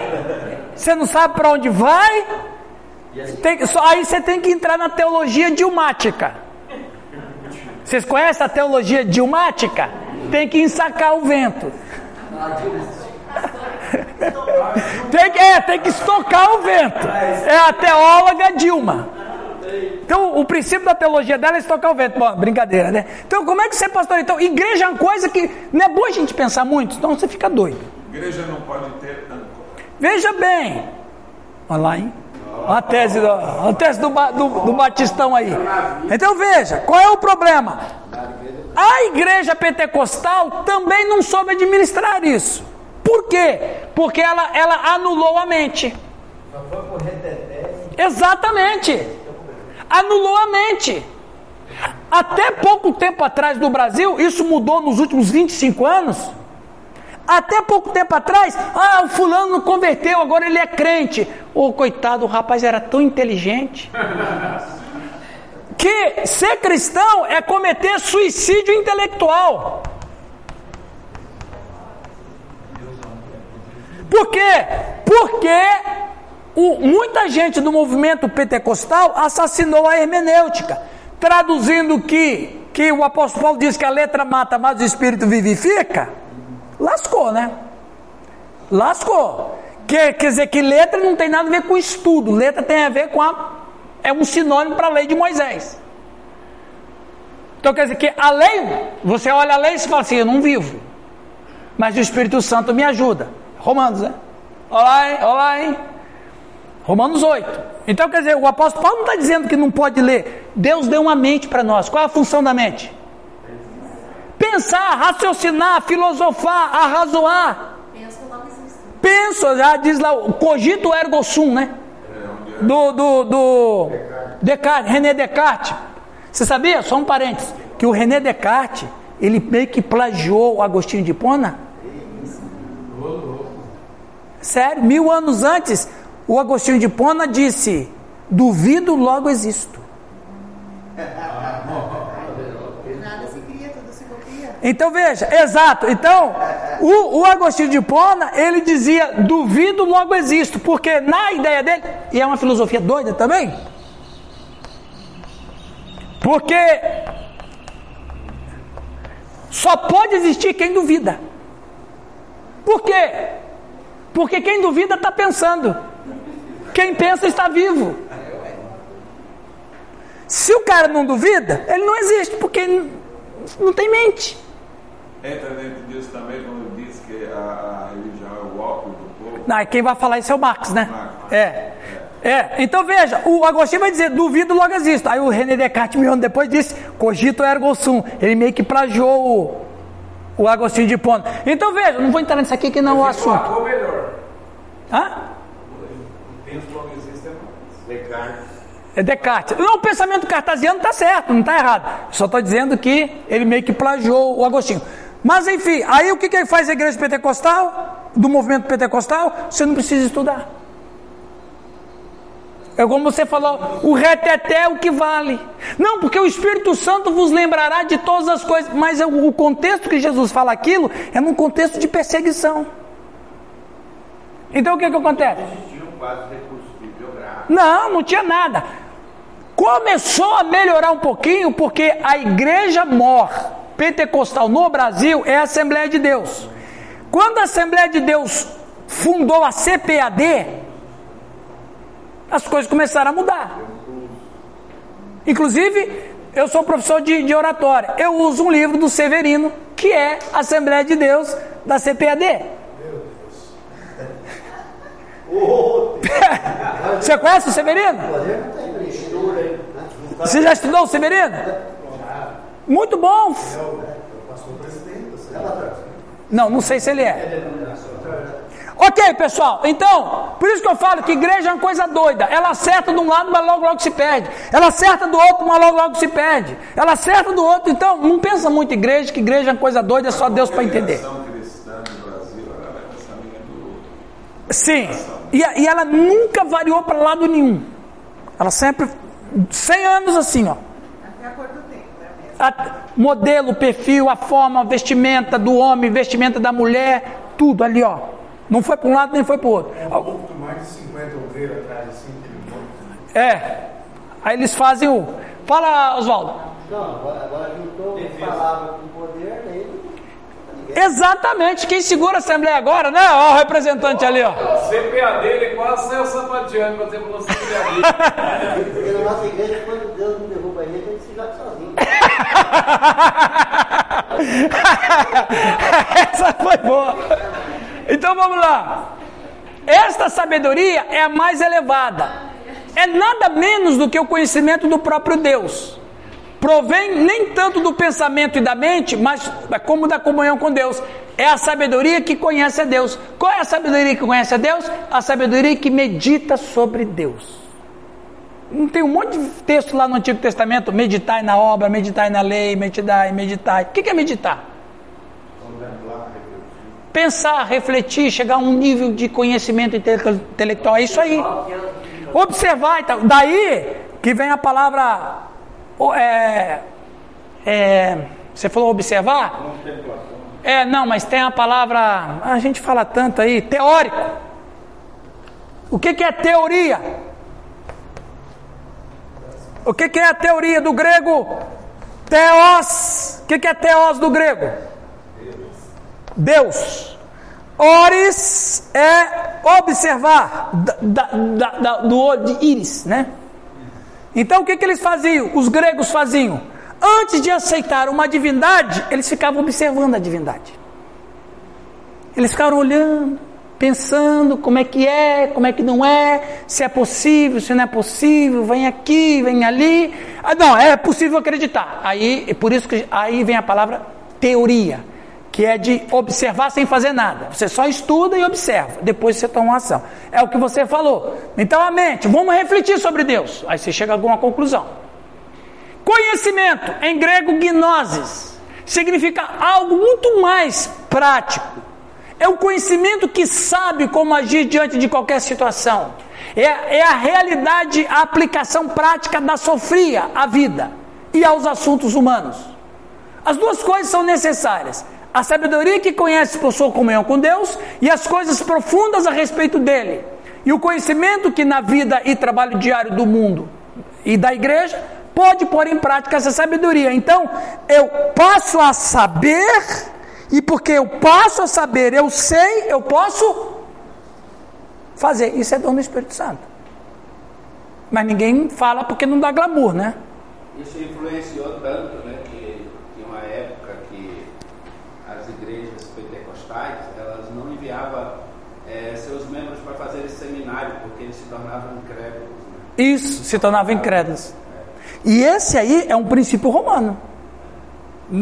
você não sabe para onde vai. Tem, só, aí você tem que entrar na teologia dilmática. Vocês conhecem a teologia dilmática? Tem que ensacar o vento. [laughs] tem, que, é, tem que estocar o vento. É a teóloga Dilma. Então, o princípio da teologia dela é estocar o vento. Bom, brincadeira, né? Então, como é que você, pastor? Então, igreja é uma coisa que não é boa a gente pensar muito, senão você fica doido. Igreja não pode ter âncora. Veja bem. Olha lá, hein? A tese, do, a tese do, do, do Batistão aí. Então veja, qual é o problema? A igreja pentecostal também não soube administrar isso. Por quê? Porque ela, ela anulou a mente. Exatamente. Anulou a mente. Até pouco tempo atrás no Brasil, isso mudou nos últimos 25 anos. Até pouco tempo atrás, ah, o fulano não converteu, agora ele é crente. Ô, oh, coitado, o rapaz era tão inteligente. Que ser cristão é cometer suicídio intelectual. Por quê? Porque o, muita gente do movimento pentecostal assassinou a hermenêutica, traduzindo que, que o apóstolo Paulo diz que a letra mata, mas o espírito vivifica. Lascou, né? Lascou. Quer, quer dizer que letra não tem nada a ver com estudo, letra tem a ver com a. É um sinônimo para a lei de Moisés. Então quer dizer que a lei, você olha a lei e fala assim: eu não vivo, mas o Espírito Santo me ajuda. Romanos, né? Olá, hein? Olá, hein? Romanos 8. Então quer dizer, o apóstolo Paulo não está dizendo que não pode ler. Deus deu uma mente para nós. Qual é a função da mente? Pensar, raciocinar, filosofar, arrazoar. Penso, já diz lá, cogito ergo sum, né? Do, do, do Descartes, René Descartes. Você sabia, só um parênteses, que o René Descartes, ele meio que plagiou o Agostinho de Pona? Sério, mil anos antes, o Agostinho de Pona disse: duvido, logo existo. [laughs] Então veja, exato. Então, o, o Agostinho de Pona, ele dizia: duvido, logo existo, porque na ideia dele, e é uma filosofia doida também, porque só pode existir quem duvida. Por quê? Porque quem duvida está pensando, quem pensa está vivo. Se o cara não duvida, ele não existe, porque não tem mente. Entra dentro disso também quando diz que a, a religião é o ópio do povo. Não, quem vai falar isso é o Marx, né? Marx. É. É, então veja, o Agostinho vai dizer, duvido logo existe. Aí o René Descartes, mil anos depois, disse, cogito ergo sum. Ele meio que plagiou o, o Agostinho de Pona. Então veja, não vou entrar nisso aqui que não é o assunto. Ou melhor. Hã? O penso logo existe é Descartes. É Descartes. Não, o pensamento cartesiano está certo, não está errado. Só estou dizendo que ele meio que plagiou o Agostinho. Mas enfim, aí o que, que faz a igreja pentecostal, do movimento pentecostal? Você não precisa estudar. É como você falou, o reteté é o que vale. Não, porque o Espírito Santo vos lembrará de todas as coisas, mas o contexto que Jesus fala aquilo é num contexto de perseguição. Então o que, que acontece? Não, não tinha nada. Começou a melhorar um pouquinho porque a igreja mor pentecostal no Brasil é a Assembleia de Deus. Quando a Assembleia de Deus fundou a CPAD, as coisas começaram a mudar. Inclusive, eu sou professor de, de oratória. Eu uso um livro do Severino, que é Assembleia de Deus da CPAD. [laughs] Você conhece o Severino? Você já estudou o Severino? Muito bom. Não, não sei se ele é. Ok, pessoal. Então, por isso que eu falo que igreja é uma coisa doida. Ela acerta de um lado, mas logo logo se perde. Ela acerta do outro, mas logo logo se perde. Ela acerta do outro. Então, não pensa muito em igreja, que igreja é uma coisa doida, é só Deus para entender. Sim. E, e ela nunca variou para lado nenhum. Ela sempre 100 anos assim, ó. Até a cor do tempo, né? A, modelo, perfil, a forma, a vestimenta do homem, vestimenta da mulher, tudo ali, ó. Não foi para um lado nem foi para o outro. É um mais de 50 ovelhas atrás, assim, É. Aí eles fazem o. Fala, Oswaldo. Não, agora, juntou palavra com poder, aí Exatamente, quem segura a Assembleia agora, né? Ó, o representante ali, ó. CPA dele quase saiu sapateando para ter velocidade ali. Porque na nossa igreja, quando Deus não se joga sozinho. Essa foi boa. Então vamos lá. Esta sabedoria é a mais elevada. É nada menos do que o conhecimento do próprio Deus provém nem tanto do pensamento e da mente, mas é como da comunhão com Deus. É a sabedoria que conhece a Deus. Qual é a sabedoria que conhece a Deus? A sabedoria que medita sobre Deus. Não tem um monte de texto lá no Antigo Testamento, meditai na obra, meditai na lei, meditai, meditai. O que é meditar? Pensar, refletir, chegar a um nível de conhecimento intelectual, é isso aí. Observar e tal. Daí que vem a palavra é, é, você falou observar? É, não, mas tem a palavra, a gente fala tanto aí, teórico. O que, que é teoria? O que, que é a teoria do grego? Teos. O que, que é teos do grego? Deus. Ores é observar, da, da, da, do olho de íris, né? Então o que, que eles faziam? Os gregos faziam? Antes de aceitar uma divindade, eles ficavam observando a divindade. Eles ficaram olhando, pensando como é que é, como é que não é, se é possível, se não é possível, vem aqui, vem ali. Ah, não, é possível acreditar. Aí, por isso que aí vem a palavra teoria que é de observar sem fazer nada. Você só estuda e observa, depois você toma uma ação. É o que você falou. Então a mente, vamos refletir sobre Deus. Aí você chega a alguma conclusão. Conhecimento, em grego gnosis, significa algo muito mais prático. É o conhecimento que sabe como agir diante de qualquer situação. É, é a realidade, a aplicação prática da sofria à vida e aos assuntos humanos. As duas coisas são necessárias a sabedoria que conhece por sua comunhão com Deus e as coisas profundas a respeito dele. E o conhecimento que na vida e trabalho diário do mundo e da igreja pode pôr em prática essa sabedoria. Então, eu passo a saber, e porque eu passo a saber, eu sei, eu posso fazer. Isso é dom do Espírito Santo. Mas ninguém fala porque não dá glamour, né? Isso influenciou tanto, né? tornavam incrédulos. Né? Isso, se tornavam incrédulos. E esse aí é um princípio romano.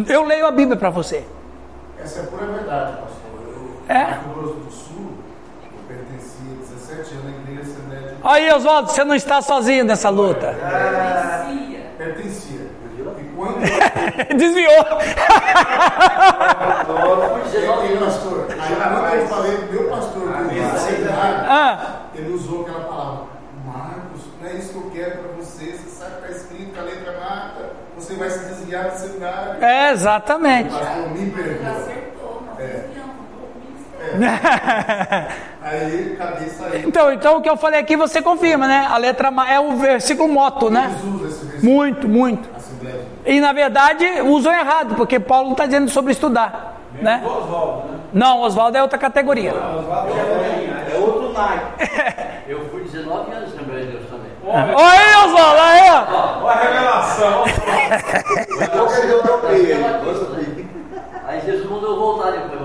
Eu leio a Bíblia para você. Essa é pura verdade, pastor. Eu, é? No Grosso do Sul, eu pertencia 17 anos à igreja Assembleia Aí, Oswaldo, você não está sozinho nessa luta. Pertencia. Pertencia. E quando. [laughs] Desviou. [laughs] pastor, aí quando eu falei, meu pastor, ah. ele usou aquela palavra, Marcos, não é isso que eu quero para você, você sabe que está escrito com a letra mata, você vai se desviar do seminário. É, exatamente. O pastor me perdoa. É. [laughs] É. Aí, cabeça aí. Então, então o que eu falei aqui você confirma, né? A letra é o versículo moto, né? Muito, muito. E na verdade usam errado, porque Paulo está dizendo sobre estudar. Né? Oswaldo, né? Não, Oswaldo é outra categoria. É outro naipe. [laughs] Eu fui 19 anos na Assembleia de Deus também. Olha aí, Oswaldo, aí, ó. Olha a revelação. [laughs] Aí Jesus mandou eu voltar depois.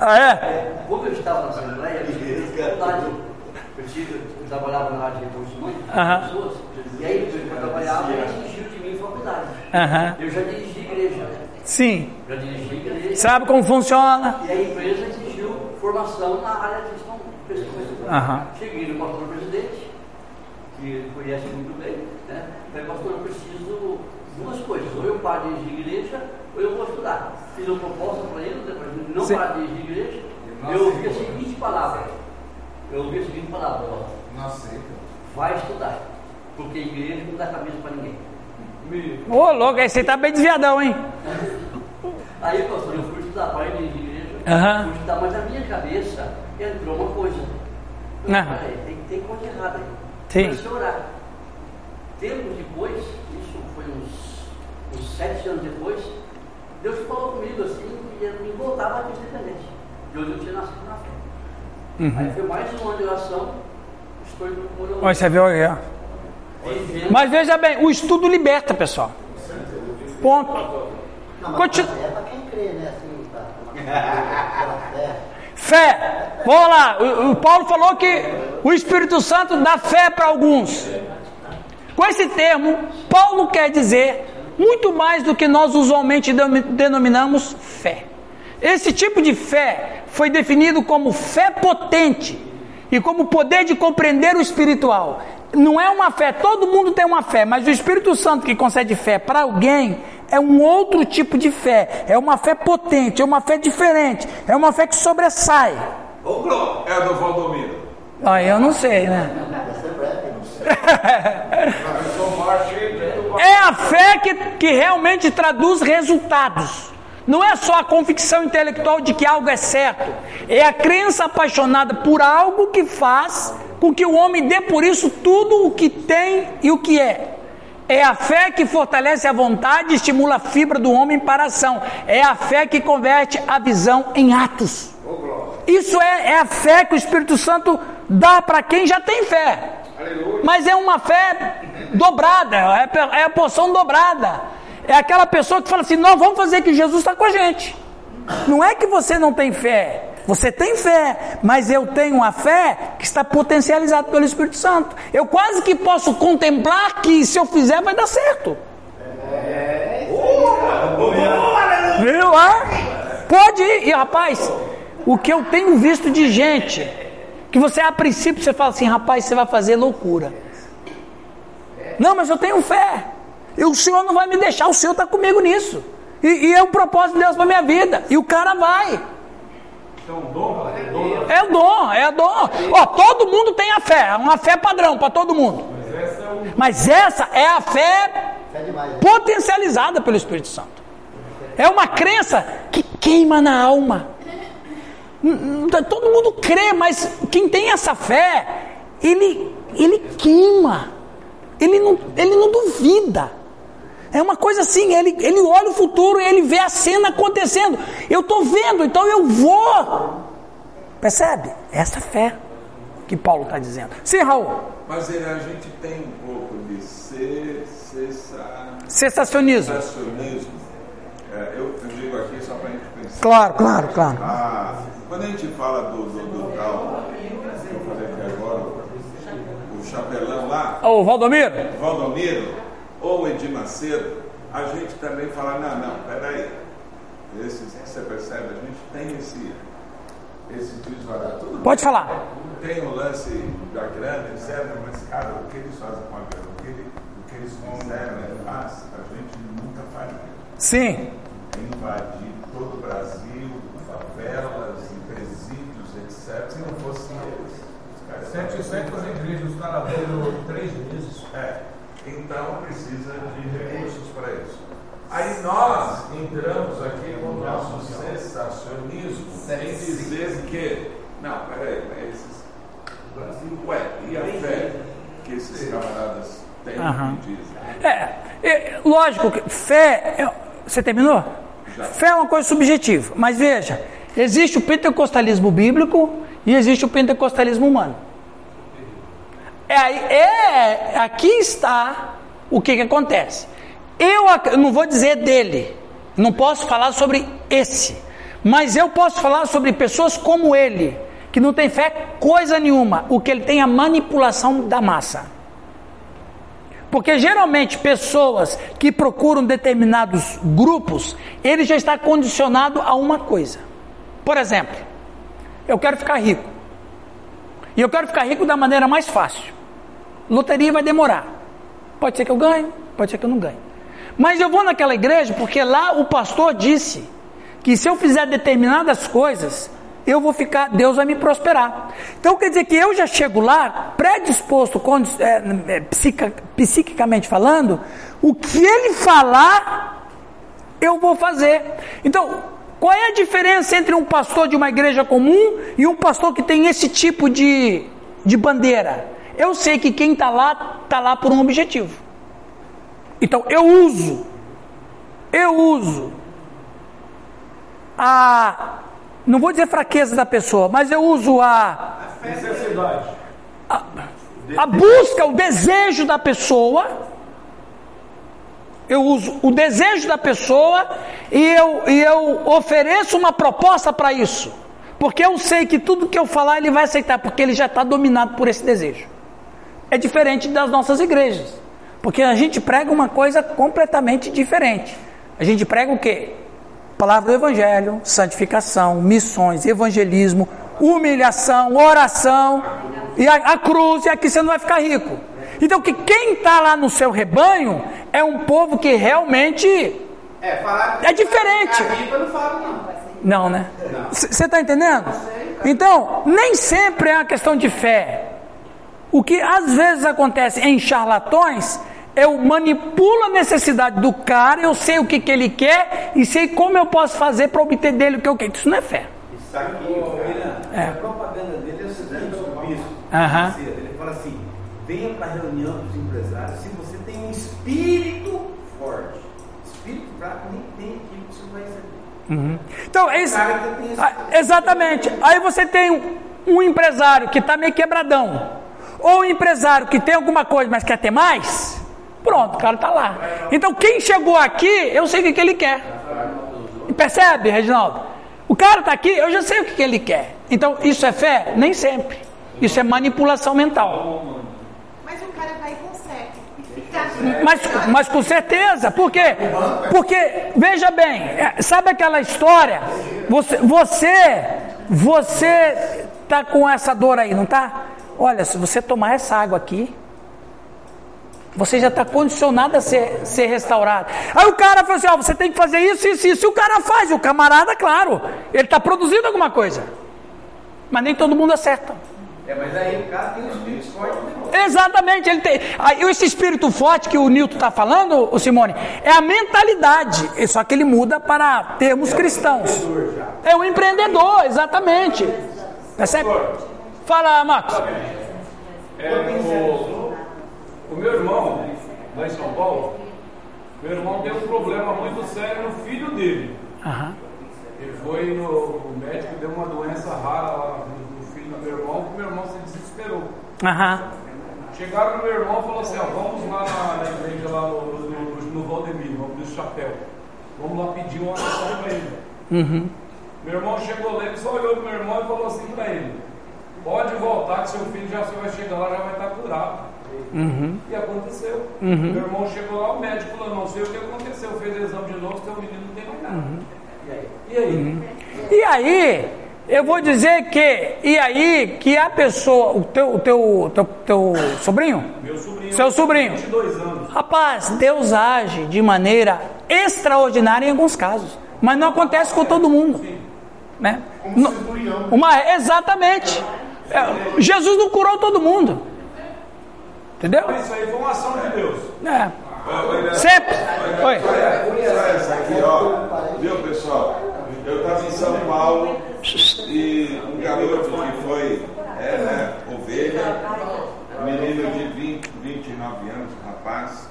Ah, é? Como eu estava na Assembleia, eu tive. Eu trabalhava na área de recursos humanos, e aí, quando eu trabalhava, ele exigiu de mim faculdade. Aham. Eu já dirigi igreja, né? Sim. já dirigi igreja. Sabe como funciona? E a empresa exigiu formação na área de gestão pessoas. Cheguei no pastor presidente, que conhece muito bem, né? Falei, pastor, eu preciso de duas coisas. Ou eu paro de dirigir igreja, eu vou estudar. Fiz uma proposta para ele, depois de não Sim. parar de dirigir igreja. Eu ouvi a seguinte palavra. Eu ouvi a seguinte palavra, ó, Não aceita. vai estudar. Porque igreja não dá camisa para ninguém. Ô, louco, aí você tá bem desviadão, hein? Aí, pastor, eu fui estudar para de igreja, Aham. fui estudar, mas na minha cabeça entrou uma coisa. Eu falei, "Peraí, tem, tem coisa errada aí. Sim. Comecei a orar. Tempos depois, isso foi uns, uns sete anos depois, Deus falou comigo assim, e eu me voltava a ser independente. De onde eu tinha nascido na fé. Uhum. Aí foi mais um ano de oração, estou procurando. Olha, você viu aí, Mas veja bem, o estudo liberta, pessoal. Ponto. Não, mas Continu- é para quem crê, né? Assim. [laughs] Fé. Vamos lá. O, o Paulo falou que o Espírito Santo dá fé para alguns. Com esse termo, Paulo quer dizer muito mais do que nós usualmente denomi- denominamos fé. Esse tipo de fé foi definido como fé potente e como poder de compreender o espiritual. Não é uma fé, todo mundo tem uma fé, mas o Espírito Santo que concede fé para alguém é um outro tipo de fé. É uma fé potente, é uma fé diferente, é uma fé que sobressai. É do Valdomiro. Ah, eu não sei, né? [laughs] É a fé que, que realmente traduz resultados. Não é só a convicção intelectual de que algo é certo. É a crença apaixonada por algo que faz com que o homem dê por isso tudo o que tem e o que é. É a fé que fortalece a vontade e estimula a fibra do homem para a ação. É a fé que converte a visão em atos. Isso é, é a fé que o Espírito Santo dá para quem já tem fé. Mas é uma fé dobrada, é, é a porção dobrada. É aquela pessoa que fala assim: nós vamos fazer que Jesus está com a gente. Não é que você não tem fé, você tem fé, mas eu tenho uma fé que está potencializada pelo Espírito Santo. Eu quase que posso contemplar que se eu fizer vai dar certo. Viu? Ah? Pode ir. E rapaz, o que eu tenho visto de gente que você a princípio você fala assim, rapaz, você vai fazer loucura. Não, mas eu tenho fé. E o Senhor não vai me deixar, o Senhor está comigo nisso. E, e é o propósito de Deus para minha vida. E o cara vai. É o dom, é o dom. Ó, todo mundo tem a fé, é uma fé padrão para todo mundo. Mas essa é a fé Fé demais. né? potencializada pelo Espírito Santo. É uma crença que queima na alma. N- Todo mundo crê, mas quem tem essa fé, ele, ele queima. Ele não, ele não duvida. É uma coisa assim, ele, ele olha o futuro e ele vê a cena acontecendo. Eu estou vendo, então eu vou. Percebe? Essa fé que Paulo está dizendo. Sim, Raul. Mas ele- a gente tem um pouco de ce- cessa- Sensacionismo. sensacionismo. É, eu, eu digo aqui só para a gente pensar. Claro, claro, claro. Ah, quando a gente fala do, do, do tal, que eu falei aqui agora, o chapelão lá, Ô, Valdomiro. Valdomiro ou Edir Macedo, a gente também fala, não, não, peraí. Esses, você percebe, a gente tem esse, esse desvagar. Tudo Pode falar. tem o lance da grana, etc. Mas, cara, o que eles fazem com a grana, o que, ele- o que eles fizeram e faz, a gente nunca faria. Sim. Invadir todo o Brasil, favelas, e presídios, etc. Se não fossem eles. Sete, sete as igrejas, os caras três meses. É, então precisa de recursos para isso. Aí nós entramos aqui com o nosso sensacionismo em dizer que, não, peraí, mas esses, ué, e a fé que esses camaradas têm Aham. e dizem? É, é, lógico que fé. é- você terminou? Fé é uma coisa subjetiva. Mas veja, existe o pentecostalismo bíblico e existe o pentecostalismo humano. É, é aqui está o que, que acontece. Eu não vou dizer dele, não posso falar sobre esse, mas eu posso falar sobre pessoas como ele, que não tem fé coisa nenhuma. O que ele tem é a manipulação da massa. Porque geralmente pessoas que procuram determinados grupos, ele já está condicionado a uma coisa. Por exemplo, eu quero ficar rico. E eu quero ficar rico da maneira mais fácil. Loteria vai demorar. Pode ser que eu ganhe, pode ser que eu não ganhe. Mas eu vou naquela igreja porque lá o pastor disse que se eu fizer determinadas coisas, eu vou ficar, Deus vai me prosperar. Então quer dizer que eu já chego lá predisposto, é, é, psiquicamente falando, o que ele falar, eu vou fazer. Então, qual é a diferença entre um pastor de uma igreja comum e um pastor que tem esse tipo de, de bandeira? Eu sei que quem está lá, está lá por um objetivo. Então, eu uso, eu uso a não vou dizer fraqueza da pessoa, mas eu uso a a, a busca, o desejo da pessoa. Eu uso o desejo da pessoa e eu, e eu ofereço uma proposta para isso. Porque eu sei que tudo que eu falar ele vai aceitar, porque ele já está dominado por esse desejo. É diferente das nossas igrejas. Porque a gente prega uma coisa completamente diferente. A gente prega o quê? Palavra do Evangelho, santificação, missões, evangelismo, humilhação, oração e a, a cruz, e aqui você não vai ficar rico. Então, que quem está lá no seu rebanho é um povo que realmente é, falar é diferente. Rico, não falo, não. Não, né? Você está entendendo? Então, nem sempre é uma questão de fé. O que às vezes acontece em charlatões eu manipulo a necessidade do cara, eu sei o que, que ele quer e sei como eu posso fazer para obter dele o que eu quero. Isso não é fé. Isso aqui, é. a propaganda dele é o seguinte, uhum. ele fala assim, venha para a reunião dos empresários se você tem um espírito forte. Espírito fraco nem tem aquilo que você vai receber. Uhum. Então, esse, ah, exatamente. Aí você tem um, um empresário que está meio quebradão. Ou um empresário que tem alguma coisa, mas quer ter mais. Pronto, o cara está lá. Então quem chegou aqui, eu sei o que, que ele quer. Percebe, Reginaldo? O cara está aqui, eu já sei o que, que ele quer. Então isso é fé? Nem sempre. Isso é manipulação mental. Mas o cara vai e consegue. Mas, mas com certeza, por quê? Porque, veja bem, é, sabe aquela história? Você, você, você tá com essa dor aí, não tá? Olha, se você tomar essa água aqui, você já está condicionado a ser, ser restaurado. Aí o cara fala assim: ó, você tem que fazer isso, isso, isso. E o cara faz. O camarada, claro, ele está produzindo alguma coisa. Mas nem todo mundo acerta. É, mas aí o cara tem um espírito forte. Exatamente, ele tem. Aí, esse espírito forte que o Nilton está falando, o Simone, é a mentalidade. Só que ele muda para termos cristãos. É o empreendedor, exatamente. Percebe? Fala, Marcos. É, o, o meu irmão, lá em São Paulo, meu irmão tem um problema muito sério no filho dele. Uhum. Ele foi no o médico deu uma doença rara lá no, filho do meu irmão, que meu irmão se desesperou. Uhum. Chegaram no meu irmão e falaram assim, ó, vamos lá na, na igreja lá no, no, no Valdemir, no do Chapéu. Vamos lá pedir uma oração para ele. Uhum. Meu irmão chegou lá, ele só olhou pro meu irmão e falou assim para ele, pode voltar que seu filho já vai chegar lá, já vai estar curado. Uhum. E aconteceu. Uhum. Meu irmão chegou lá, o médico falou, não sei o que aconteceu, fez o exame de novo, seu menino não tem mais nada. Uhum. E aí? Uhum. E aí, eu vou dizer que, e aí, que a pessoa, o teu, o teu, teu, teu sobrinho? Meu sobrinho. Seu sobrinho. 22 anos. Rapaz, Deus age de maneira extraordinária em alguns casos. Mas não acontece com todo mundo. Sim. Né? Uma, exatamente. É, Jesus não curou todo mundo. Entendeu? Isso aí foi uma ação de Deus. É. Sempre. Olha essa aqui, ó. Viu, pessoal? Eu estava em São Paulo e um garoto que foi, é, né, ovelha, menino de 20, 29 anos, rapaz,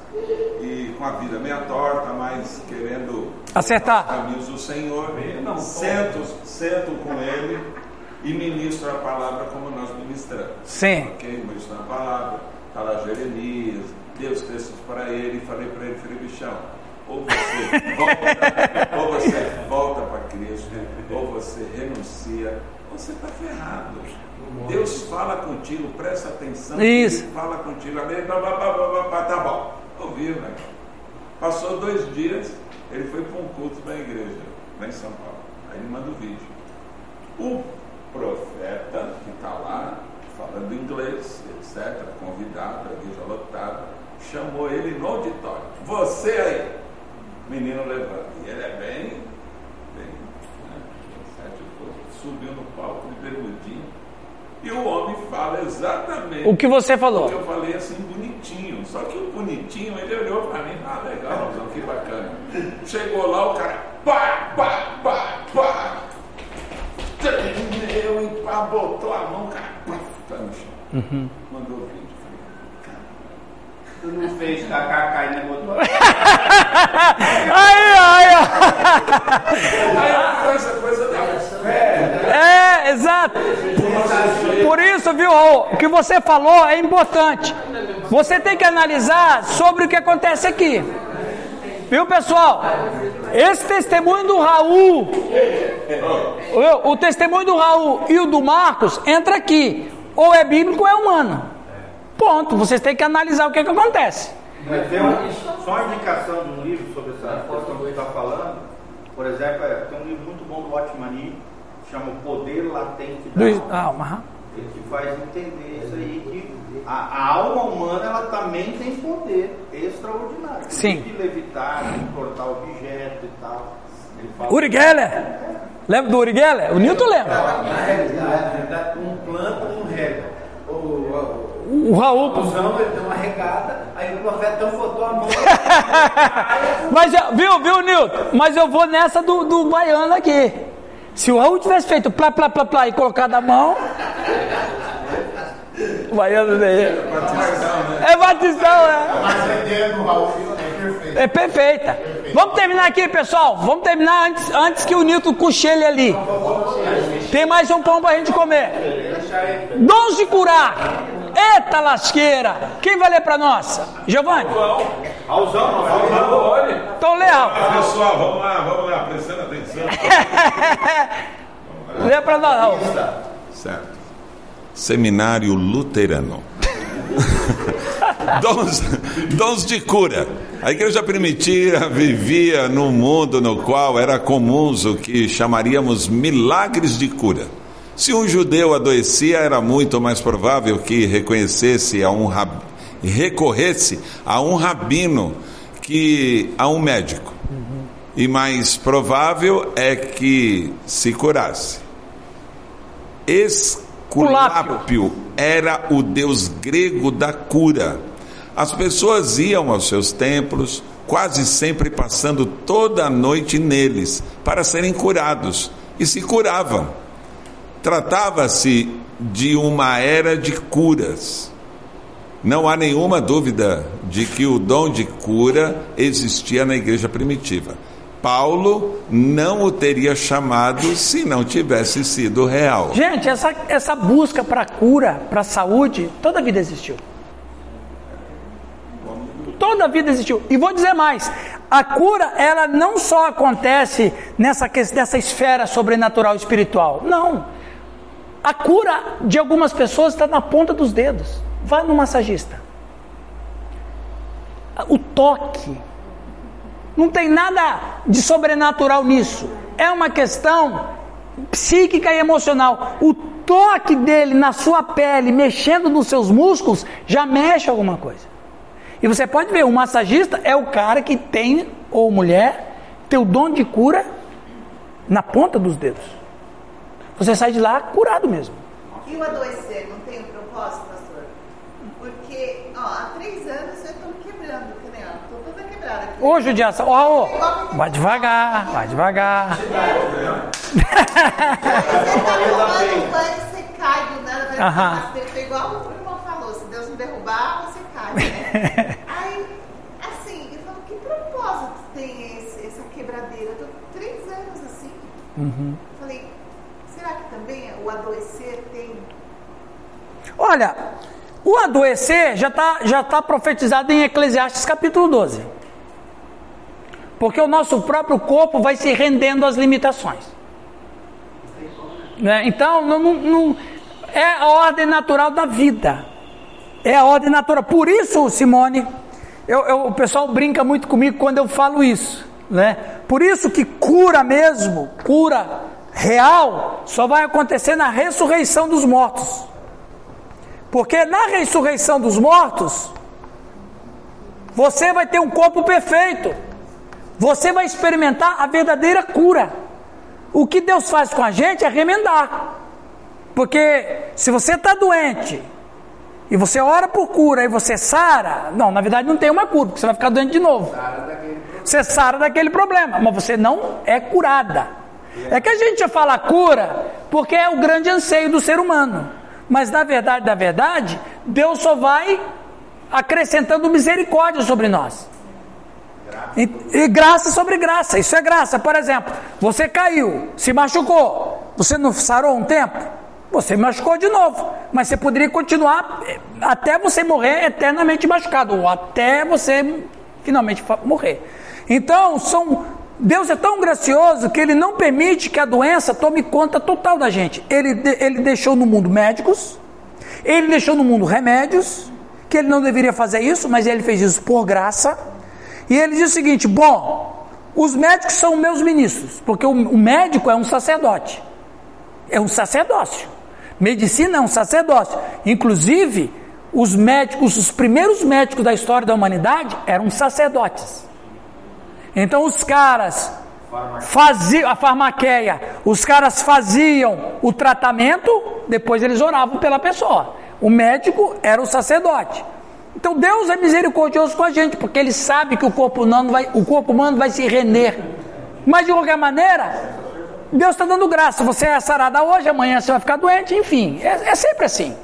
e com a vida meia torta, mas querendo acertar caminhos do Senhor. Sento, sento com ele e ministro a palavra como nós ministramos. Sim. Ok? Ministro a palavra está lá Jeremias, dei os textos para ele e falei para ele, falei, bichão, ou você volta, [laughs] ou você volta para Cristo, ou você renuncia você está ferrado. Deus fala contigo, presta atenção. Isso. Ele fala contigo. Ali, blá, blá, blá, blá, blá, tá bom. Ouviu, né? Passou dois dias, ele foi para um culto na igreja, lá em São Paulo. Aí ele manda o vídeo. O profeta que está lá, falando inglês, etc., convidado, a igreja lotada, chamou ele no auditório. Você aí, menino levanta. E ele é bem, bem, né, sete subiu no palco de bermudinho. E o homem fala exatamente O que você falou? o que eu falei assim, bonitinho. Só que o bonitinho, ele olhou para mim, ah, legal, que bacana. Chegou lá, o cara, pá, pá, pá, pá. Tremeu e botou a mão, cara, pá, tá no chão. Mandou o vídeo. Tu não fez kkk e nem botou. [laughs] Aí, aí, ó. Aí essa coisa da fé. É, exato. Por isso, viu, Raul, o que você falou é importante. Você tem que analisar sobre o que acontece aqui. Viu, pessoal? Esse testemunho do Raul, o, o testemunho do Raul e o do Marcos entra aqui. Ou é bíblico ou é humano. Ponto. Vocês têm que analisar o que, que acontece. Mas tem um, só uma indicação de um livro sobre essa questão que está falando. Por exemplo, é, tem um livro muito bom do Otmani, que chama O Poder Latente da Alma. Ele que faz entender isso aí, que a, a alma humana ela também tem poder extraordinário. Sim. De levitar, de cortar objeto e tal. Uri Geller. Lembra do Uri Geller? O Newton lembra. Na realidade, um planta, um rega. O, o, O Raul. o Zão, ele deu uma regada, aí o profeta botou a mão. [laughs] Mas, viu, viu, Newton? Mas eu vou nessa do, do baiano aqui. Se o Raul tivesse feito plá, plá, plá, plá e colocado a mão. Baiano daí. É batizão, é. Mas a ideia do Raul é perfeita. É perfeita. Vamos terminar aqui, pessoal. Vamos terminar antes, antes que o Nilton cochile ali. Tem mais um pão pra gente comer. Dons de curar. Eita lasqueira. Quem vai ler pra nós? Giovanni? Raulzão, Então lê, Raul. Pessoal, vamos lá, vamos lá, prestando atenção. [laughs] Lê pra nós, Raul. Certo. Seminário Luterano. [laughs] dons, dons de cura. A igreja primitiva vivia num mundo no qual era comum o que chamaríamos milagres de cura. Se um judeu adoecia, era muito mais provável que reconhecesse a um rab... recorresse a um rabino que a um médico. E mais provável é que se curasse. Esculápio era o deus grego da cura. As pessoas iam aos seus templos, quase sempre passando toda a noite neles, para serem curados, e se curavam. Tratava-se de uma era de curas. Não há nenhuma dúvida de que o dom de cura existia na igreja primitiva. Paulo não o teria chamado se não tivesse sido real. Gente, essa, essa busca para cura, para saúde, toda a vida existiu. Toda a vida existiu. E vou dizer mais: a cura, ela não só acontece nessa, nessa esfera sobrenatural espiritual. Não. A cura de algumas pessoas está na ponta dos dedos. Vá no massagista. O toque. Não tem nada de sobrenatural nisso. É uma questão psíquica e emocional. O toque dele na sua pele, mexendo nos seus músculos, já mexe alguma coisa. E você pode ver, o massagista é o cara que tem, ou mulher, tem o dom de cura na ponta dos dedos. Você sai de lá curado mesmo. E o adoecer não tem um propósito, pastor? Porque, ó, há três anos eu estou me quebrando, que nem, ó, estou toda quebrada aqui. Ô, judiação, ó, ó, vai devagar, vai devagar. Você tomando banho, você cai do nada, vai ficar igual o irmão falou, se Deus não derrubar, você cai, né? [laughs] Aí, assim, eu falo, que propósito tem esse- essa quebradeira? Eu tô três anos assim. Falei, será que também o adoecer tem Olha, o adoecer já está já tá profetizado em Eclesiastes capítulo 12. Porque o nosso próprio corpo vai se rendendo às limitações. Né? Então, não, não, é a ordem natural da vida. É a ordem natural. Por isso, Simone, eu, eu, o pessoal brinca muito comigo quando eu falo isso. Né? Por isso que cura mesmo, cura real, só vai acontecer na ressurreição dos mortos. Porque na ressurreição dos mortos, você vai ter um corpo perfeito. Você vai experimentar a verdadeira cura. O que Deus faz com a gente é remendar. Porque se você está doente e você ora por cura e você sara, não, na verdade não tem uma cura, porque você vai ficar doente de novo. Você sara daquele problema, mas você não é curada. É que a gente fala cura porque é o grande anseio do ser humano. Mas na verdade, da verdade, Deus só vai acrescentando misericórdia sobre nós. E, e, graça sobre graça, isso é graça. Por exemplo, você caiu, se machucou, você não sarou um tempo? Você machucou de novo, mas você poderia continuar eh, até você morrer eternamente machucado, ou até você finalmente morrer. Então, são, Deus é tão gracioso que Ele não permite que a doença tome conta total da gente. Ele, ele deixou no mundo médicos, Ele deixou no mundo remédios, que Ele não deveria fazer isso, mas Ele fez isso por graça. E Ele diz o seguinte: bom, os médicos são meus ministros, porque o, médico é um sacerdote, é um sacerdócio. Medicina é um sacerdócio. Inclusive, os médicos, os primeiros médicos da história da humanidade eram sacerdotes. Então os caras faziam a farmaqueia, os caras faziam o tratamento, depois eles oravam pela pessoa. O médico era o sacerdote. Então Deus é misericordioso com a gente, porque Ele sabe que o corpo humano vai, o corpo humano vai se render. Mas de qualquer maneira, Deus está dando graça. Você é sarada hoje, amanhã você vai ficar doente, enfim. É, é sempre assim.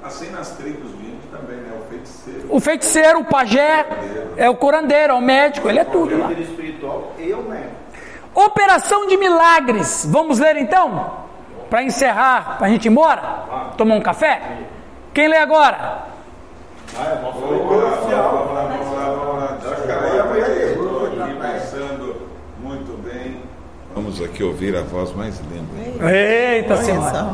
Assim nas tribos índio também, né? O feiticeiro. O feiticeiro, o pajé, é o curandeiro, é o médico, ele é tudo lá. espiritual e o médico. Operação de milagres. Vamos ler então? Para encerrar, para a gente ir embora? Tomar um café? Quem lê agora? Ah, é oficial. Vamos lá, vamos lá, vamos lá. Pensando muito bem. Vamos aqui ouvir a voz mais linda. Eita, Senhora.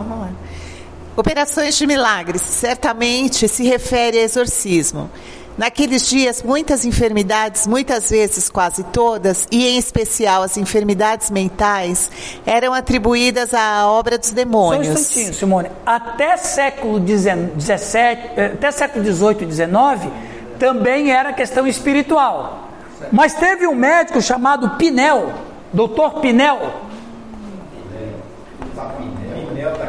Operações de milagres certamente se refere a exorcismo. Naqueles dias, muitas enfermidades, muitas vezes quase todas, e em especial as enfermidades mentais, eram atribuídas à obra dos demônios. Só um instantinho, Simone. Até século XVII, eh, até século XVIII e XIX, também era questão espiritual. Mas teve um médico chamado Pinel, doutor Pinel. Pinel está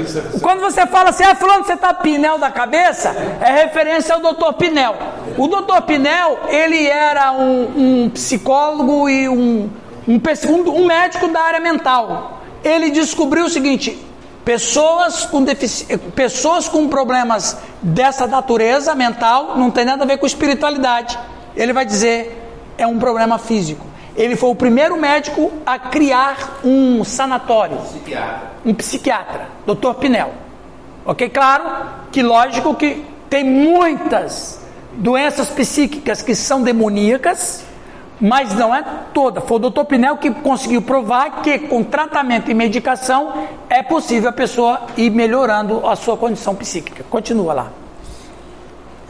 aqui quando você fala assim, ah, fulano, você está Pinel da cabeça, é referência ao doutor Pinel. O doutor Pinel, ele era um, um psicólogo e um, um, um, médico da área mental. Ele descobriu o seguinte: pessoas com, pessoas com problemas dessa natureza mental não tem nada a ver com espiritualidade. Ele vai dizer, é um problema físico. Ele foi o primeiro médico a criar um sanatório. Psiquiatra. Um psiquiatra, Dr. Pinel. Ok? Claro que lógico que tem muitas doenças psíquicas que são demoníacas, mas não é toda. Foi o Dr. Pinel que conseguiu provar que com tratamento e medicação é possível a pessoa ir melhorando a sua condição psíquica. Continua lá.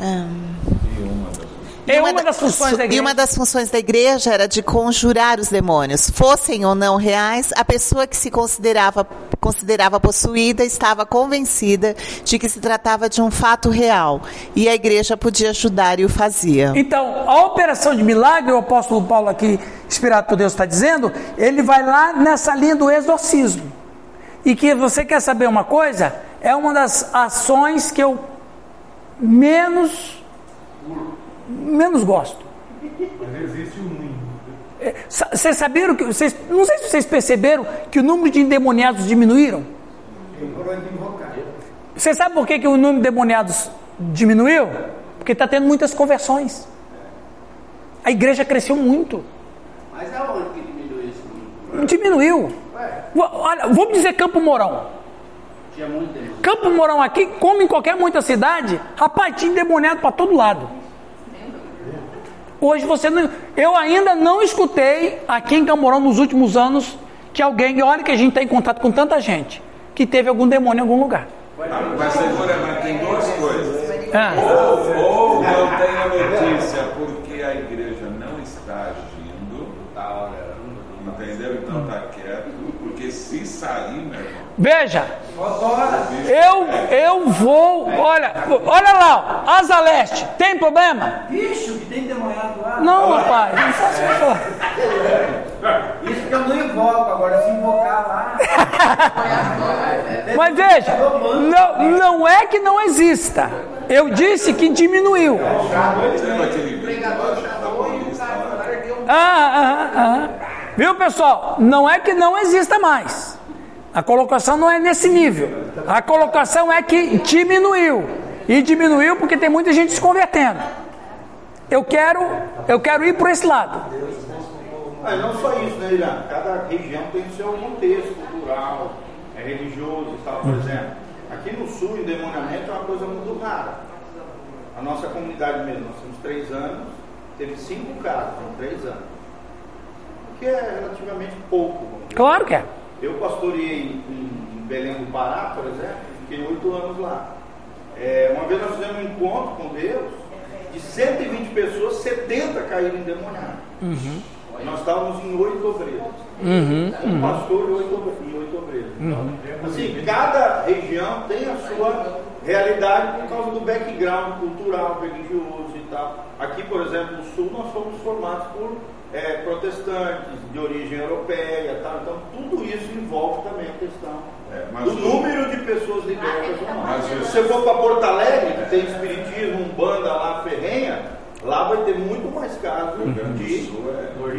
Um... É uma, uma das funções da igreja. E uma das funções da igreja era de conjurar os demônios. Fossem ou não reais, a pessoa que se considerava, considerava possuída estava convencida de que se tratava de um fato real. E a igreja podia ajudar e o fazia. Então, a operação de milagre, o apóstolo Paulo aqui, inspirado por Deus, está dizendo, ele vai lá nessa linha do exorcismo. E que você quer saber uma coisa? É uma das ações que eu menos menos gosto. Mas existe um número. É, vocês saberam que. Vocês, não sei se vocês perceberam que o número de endemoniados diminuíram. Você sabe por que, que o número de endemoniados diminuiu? Porque está tendo muitas conversões. A igreja cresceu muito. Mas aonde que diminuiu isso? Diminuiu. Olha, vamos dizer Campo Mourão. Tinha muito Campo Mourão aqui, como em qualquer muita cidade, rapaz, tinha endemoniado para todo lado. Hoje você não. Eu ainda não escutei aqui em Camorão nos últimos anos que alguém, olha que a gente está em contato com tanta gente, que teve algum demônio em algum lugar. Mas segura, mas tem duas coisas. Ah. Ou, ou não tem a notícia porque a igreja não está agindo, entendeu? Então está quieto, porque se sair, meu irmão. Veja, eu, eu vou, olha, olha lá, Asa Leste, tem problema? Bicho, que tem demoniado lá. Não, rapaz, não faça isso. Isso que eu não invoco, agora se invocar lá. [laughs] Mas veja, não, não é que não exista. Eu disse que diminuiu. Ah, ah, ah. Viu, pessoal? Não é que não exista mais. A colocação não é nesse nível. A colocação é que diminuiu. E diminuiu porque tem muita gente se convertendo. Eu quero, eu quero ir por esse lado. Mas não só isso, né, Irã? Cada região tem o seu contexto cultural, é religioso e tal. Por exemplo, aqui no sul, endemoniamento é uma coisa muito rara. A nossa comunidade mesmo, nós temos três anos, teve cinco casos em três anos. O que é relativamente pouco. Claro que é. Eu pastoreei em Belém do Pará, por exemplo, fiquei oito anos lá. É, uma vez nós fizemos um encontro com Deus, de 120 pessoas, 70 caíram endemoniados. Uhum. Nós estávamos em oito obreiros. Uhum, um uhum. pastor e oito, obreiros. Uhum. Assim, cada região tem a sua realidade por causa do background cultural, religioso e tal. Aqui, por exemplo, no sul, nós somos formados por é, protestantes, de origem europeia, tá? então tudo isso envolve também a questão é, do o... número de pessoas libertas ou não. Se você for para Porto Alegre, que tem espiritismo, um banda lá ferrenha, lá vai ter muito mais casos de, de,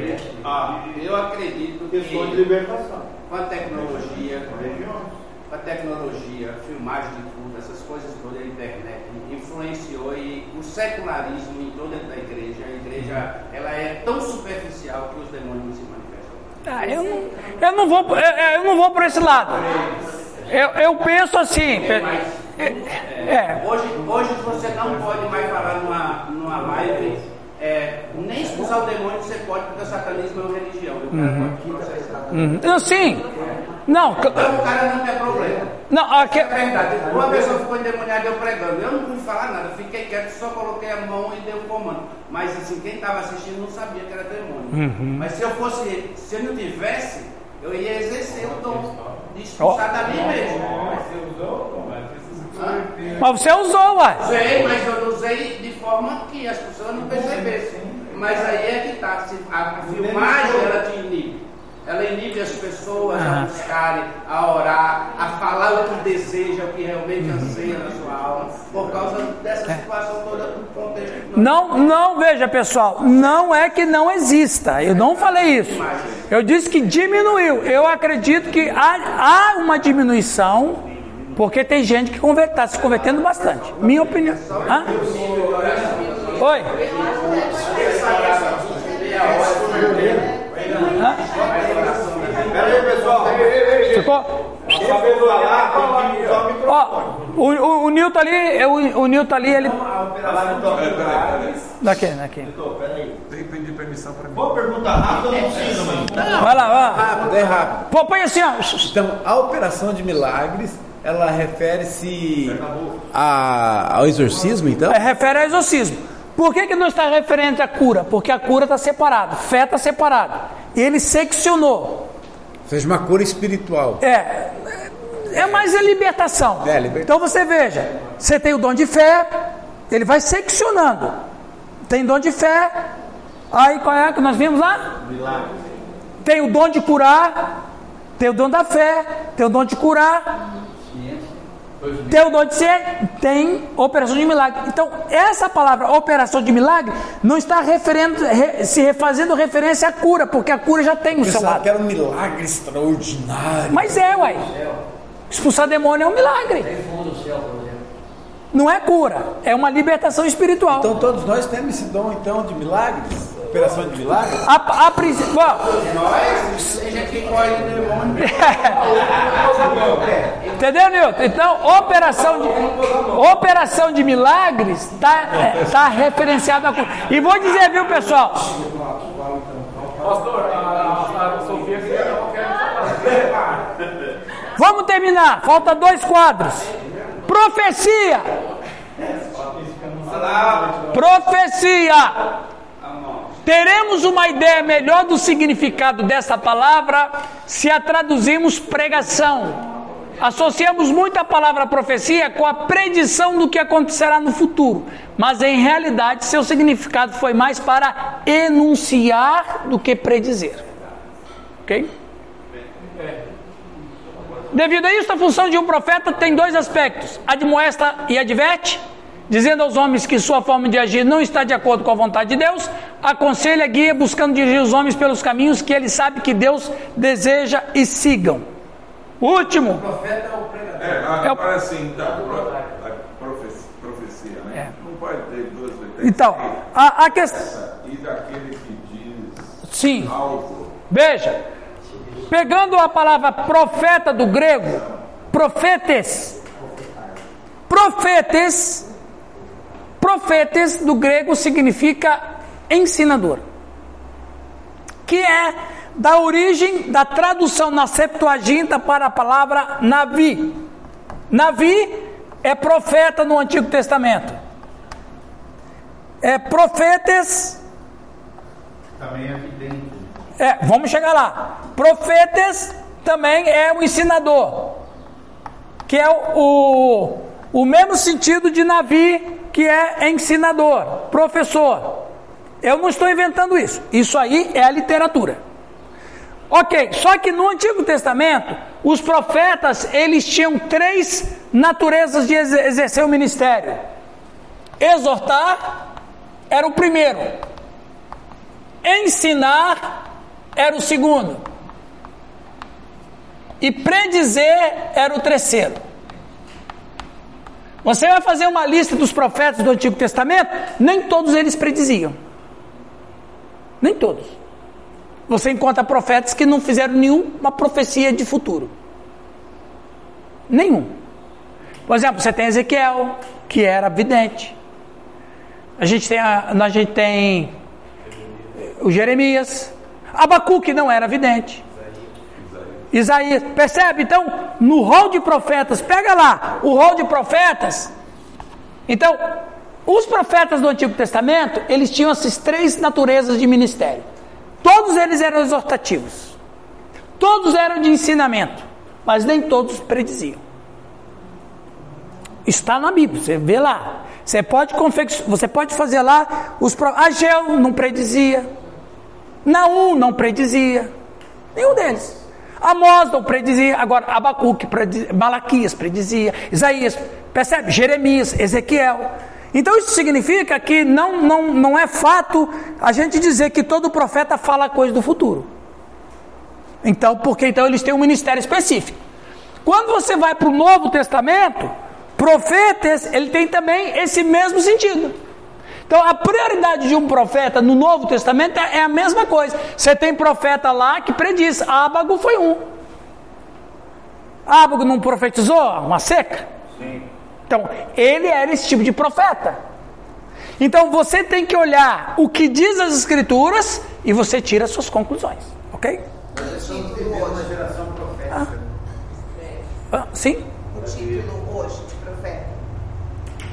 é, ah, eu acredito questões de libertação. Com a tecnologia, com a tecnologia, filmagem de tudo, essas coisas todas, a internet influenciou e o secularismo em toda a igreja, igreja ela é tão superficial que os demônios não se manifestam. Ah, eu, não, eu não vou, eu, eu não vou por esse lado. Eu, eu penso assim. É, é, é. Hoje, hoje você não pode mais falar numa, numa live, é, nem expulsar o demônio você pode, porque o satanismo é uma religião. O cara uhum. pode processar. Uhum. Sim. Não, então o cara não tem problema. Não, aqui... É verdade. Uma pessoa ficou endemoniada eu pregando. Eu não pude falar nada, fiquei quieto, só coloquei a mão e dei o um comando. Mas assim, quem estava assistindo não sabia que era demônio. Uhum. Mas se eu fosse, se eu não tivesse, eu ia exercer o dom de expulsar oh. da mim mesmo. Mas você usou, mas você usou, ué. Usei, mas eu usei de forma que as pessoas não percebessem. Mas aí é que está. A filmagem ela te inibe. Ela inibe as pessoas a buscarem, a orar, a falar o que deseja, o que realmente anseia na sua alma, por causa dessa situação toda do contexto. Não, não, veja pessoal, não é que não exista, eu não falei isso. Eu disse que diminuiu. Eu acredito que há, há uma diminuição, porque tem gente que está se convertendo bastante. Minha opinião. Hã? Oi? Pera aí, pessoal. Ficou? Ó, o, o, o Nilton ali, o, o Nilton ali, ele. Daqui, daqui. Tem que pedir permissão para mim. Vou perguntar rápido, eu não preciso, mano. Vai lá, vai. Rápido, é rápido. Pô, põe assim, ó. Então, a operação de milagres, ela refere-se ao exorcismo, então? É, refere ao exorcismo. Por que, que não está referente à cura? Porque a cura está separada, fé está separada. Ele seccionou. Seja, uma cura espiritual. É. É mais a libertação. É, libertação. Então você veja, você tem o dom de fé, ele vai seccionando. Tem dom de fé. Aí qual é que nós vimos lá? Milagre. Tem o dom de curar, tem o dom da fé, tem o dom de curar, ser, tem operação de milagre. Então, essa palavra operação de milagre não está referendo, re, se refazendo referência à cura, porque a cura já tem o seu lado. que era um milagre extraordinário. Mas é, uai. Expulsar demônio é um milagre. Não é cura, é uma libertação espiritual. Então todos nós temos esse dom então de milagres? Operação de milagres? A, a princípio. Nós, [laughs] seja que corre demônio. Entendeu, Nilton? Então, operação de, operação de milagres está é, tá referenciada a cura. E vou dizer, viu, pessoal? Pastor, a, Sofia. Vamos terminar. Falta dois quadros. Profecia. Profecia. Teremos uma ideia melhor do significado dessa palavra se a traduzirmos pregação. Associamos muito a palavra profecia com a predição do que acontecerá no futuro, mas em realidade seu significado foi mais para enunciar do que predizer. Ok? Devido a isso, a função de um profeta tem dois aspectos: admoesta e adverte, dizendo aos homens que sua forma de agir não está de acordo com a vontade de Deus, aconselha, guia, buscando dirigir os homens pelos caminhos que ele sabe que Deus deseja e sigam. Último. O profeta é o pregador. É, agora é sim, então, a profecia, profecia né? É. Não pode ter duas vertentes. Então, a, a questão. E daquele que diz sim. algo. Veja, pegando a palavra profeta do grego, profetes. Profetes, profetes do grego significa ensinador. Que é da origem da tradução na Septuaginta para a palavra Navi. Navi é profeta no Antigo Testamento. É profetas. Também é vidente. É, vamos chegar lá. Profetas também é o ensinador, que é o, o, o mesmo sentido de Navi, que é ensinador, professor. Eu não estou inventando isso. Isso aí é a literatura. Ok, só que no Antigo Testamento, os profetas, eles tinham três naturezas de exercer o ministério. Exortar era o primeiro. Ensinar era o segundo. E predizer era o terceiro. Você vai fazer uma lista dos profetas do Antigo Testamento, nem todos eles prediziam. Nem todos você encontra profetas que não fizeram nenhuma profecia de futuro. Nenhum. Por exemplo, você tem Ezequiel, que era vidente. A gente tem, a, a gente tem o Jeremias. Abacuque não era vidente. Isaías. Percebe? Então, no rol de profetas, pega lá o rol de profetas. Então, os profetas do Antigo Testamento, eles tinham essas três naturezas de ministério. Todos eles eram exortativos. Todos eram de ensinamento, mas nem todos prediziam. Está na Bíblia, você vê lá. Você pode, você pode fazer lá os Ageu não predizia. Naum não predizia. Nenhum deles. Amós não predizia. Agora, Abacuque, predizia, Malaquias predizia. Isaías, percebe? Jeremias, Ezequiel. Então isso significa que não, não, não é fato a gente dizer que todo profeta fala coisa do futuro. Então, porque então eles têm um ministério específico. Quando você vai para o Novo Testamento, profetas, ele tem também esse mesmo sentido. Então, a prioridade de um profeta no Novo Testamento é a mesma coisa. Você tem profeta lá que prediz, Ábago foi um. Ábago não profetizou uma seca? Sim. Então, ele era esse tipo de profeta. Então, você tem que olhar o que diz as Escrituras e você tira suas conclusões, ok? Mas é título hoje. geração profética. Ah. Ah, sim? O título hoje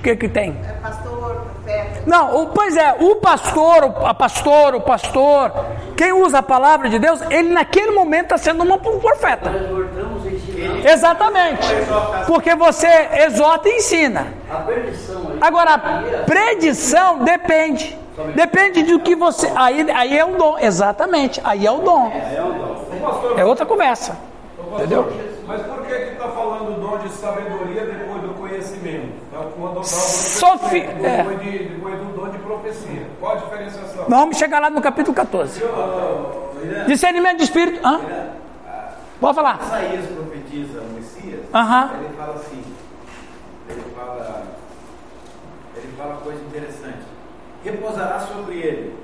que que tem? É pastor, profeta. Não, o, pois é, o pastor, a pastor, o pastor, quem usa a palavra de Deus, ele naquele momento está sendo um profeta. Exatamente. Porque você exorta e ensina. Agora, a predição depende. Depende do que você. Aí, aí é o dom. Exatamente. Aí é o dom. É outra conversa. Entendeu? Mas por que está falando o dom de sabedoria depois do conhecimento? Então, Sofi... É. Depois, de, depois do dom de profecia. Qual a diferenciação? Vamos chegar lá no capítulo 14. Discernimento de espírito. Hã? Pode falar. Isaías profetiza o Messias. Uhum. Ele fala assim. Ele fala. Ele fala coisa interessante. Repousará sobre ele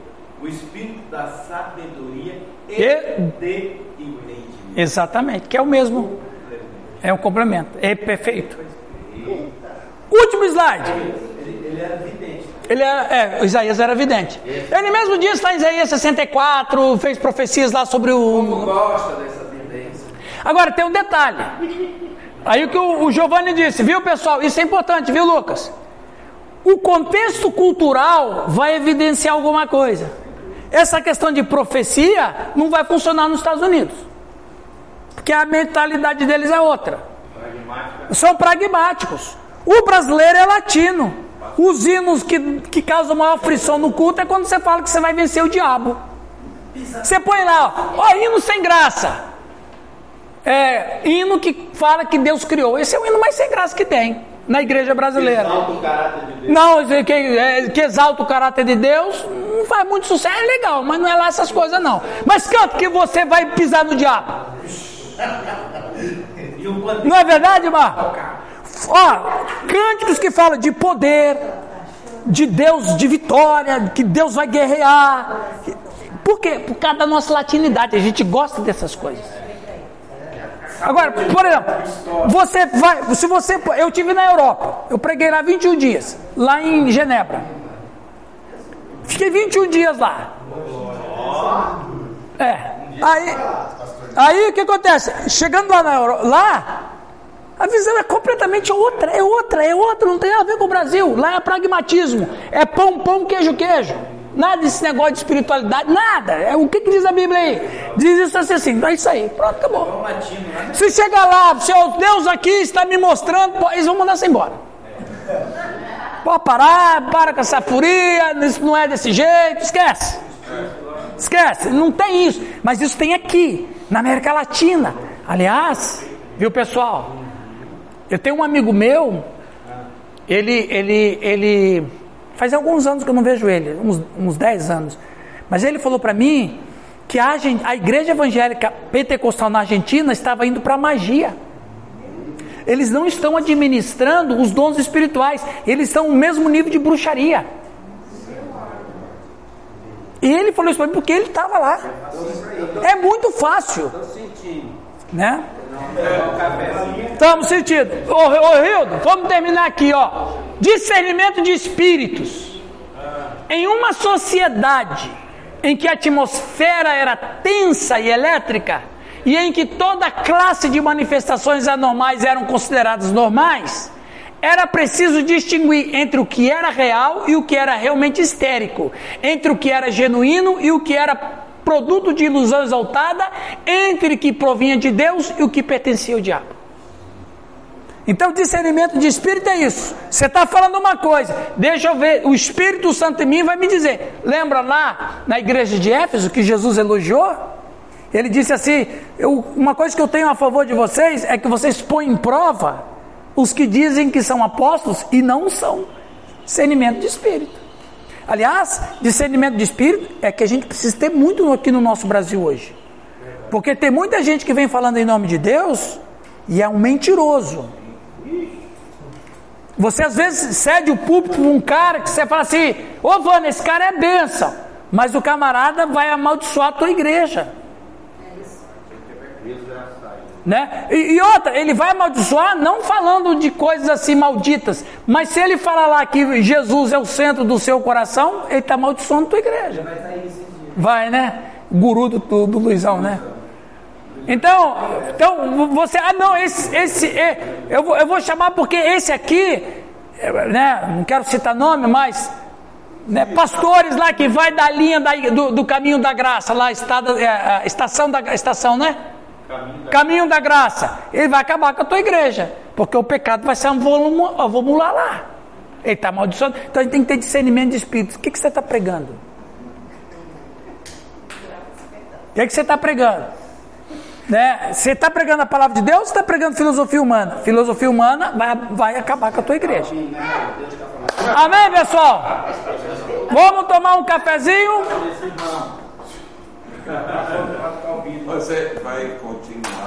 o espírito da sabedoria e, e... de entendimento. Exatamente, que é o mesmo. É um complemento. É perfeito. Último slide. Ele, ele era vidente. Ele era, é, Isaías era vidente. Ele mesmo diz, está em Isaías 64, fez profecias lá sobre o. Como gosta dessa Agora tem um detalhe. Aí o que o, o Giovanni disse, viu pessoal? Isso é importante, viu Lucas? O contexto cultural vai evidenciar alguma coisa. Essa questão de profecia não vai funcionar nos Estados Unidos. Porque a mentalidade deles é outra. São pragmáticos. O brasileiro é latino. Os hinos que, que causam maior frição no culto é quando você fala que você vai vencer o diabo. Você põe lá, ó, ó hino sem graça. É, hino que fala que Deus criou. Esse é o hino mais sem graça que tem na igreja brasileira. Exalta o caráter de Deus. Não, que, é, que exalta o caráter de Deus, não faz muito sucesso, é legal, mas não é lá essas coisas não. Mas canta que você vai pisar no diabo. Não é verdade, Mar? Ó, cânticos que falam de poder, de Deus, de vitória, que Deus vai guerrear. Por quê? Por causa da nossa latinidade, a gente gosta dessas coisas. Agora, por exemplo, você vai, se você, eu tive na Europa, eu preguei lá 21 dias, lá em Genebra. Fiquei 21 dias lá. É. Aí, aí o que acontece? Chegando lá na Europa, lá a visão é completamente outra, é outra, é outra, não tem nada a ver com o Brasil. Lá é pragmatismo, é pão, pão, queijo, queijo. Nada desse negócio de espiritualidade, nada. É, o que, que diz a Bíblia aí? Diz isso assim, assim, é isso aí, pronto, acabou. Se chegar lá, seu Deus aqui está me mostrando, eles vão mandar você embora. Pode parar, para com essa furia, isso não é desse jeito, esquece. Esquece, não tem isso. Mas isso tem aqui, na América Latina. Aliás, viu pessoal? Eu tenho um amigo meu, ele, ele, ele Faz alguns anos que eu não vejo ele, uns, uns 10 anos. Mas ele falou para mim que a, a igreja evangélica pentecostal na Argentina estava indo para magia. Eles não estão administrando os dons espirituais, eles estão no mesmo nível de bruxaria. E ele falou isso para mim porque ele estava lá. É muito fácil. Né? Estamos sentindo. Ô, ô Rildo, vamos terminar aqui, ó. Discernimento de espíritos. Em uma sociedade em que a atmosfera era tensa e elétrica, e em que toda classe de manifestações anormais eram consideradas normais, era preciso distinguir entre o que era real e o que era realmente histérico, entre o que era genuíno e o que era produto de ilusão exaltada, entre o que provinha de Deus e o que pertencia ao diabo. Então, discernimento de espírito é isso. Você está falando uma coisa, deixa eu ver, o Espírito Santo em mim vai me dizer. Lembra lá na igreja de Éfeso que Jesus elogiou? Ele disse assim: eu, Uma coisa que eu tenho a favor de vocês é que vocês põem em prova os que dizem que são apóstolos e não são. Discernimento de espírito. Aliás, discernimento de espírito é que a gente precisa ter muito aqui no nosso Brasil hoje. Porque tem muita gente que vem falando em nome de Deus e é um mentiroso. Você às vezes cede o púlpito para um cara que você fala assim: Ô Vânia, esse cara é benção. Mas o camarada vai amaldiçoar a tua igreja. Né? E, e, outra, ele vai amaldiçoar não falando de coisas assim malditas, mas se ele falar lá que Jesus é o centro do seu coração, ele está amaldiçoando a tua igreja. Vai, né? Guru do, do, do Luizão, né? Então, então você, ah não, esse, esse é, eu, vou, eu vou chamar porque esse aqui, é, né, não quero citar nome, mas né, pastores lá que vai da linha da, do, do, caminho da graça, lá estada, é, estação da estação, né? Caminho da, caminho da graça. Ele vai acabar com a tua igreja, porque o pecado vai ser um volume, lá. Ele está amaldiçoando. Então a gente tem que ter discernimento de espírito. O que, que você está pregando? O que, que você está pregando? Né? Você está pregando a palavra de Deus ou está pregando filosofia humana? Filosofia humana vai, vai acabar com a tua igreja. Amém, pessoal? Vamos tomar um cafezinho? Você vai continuar.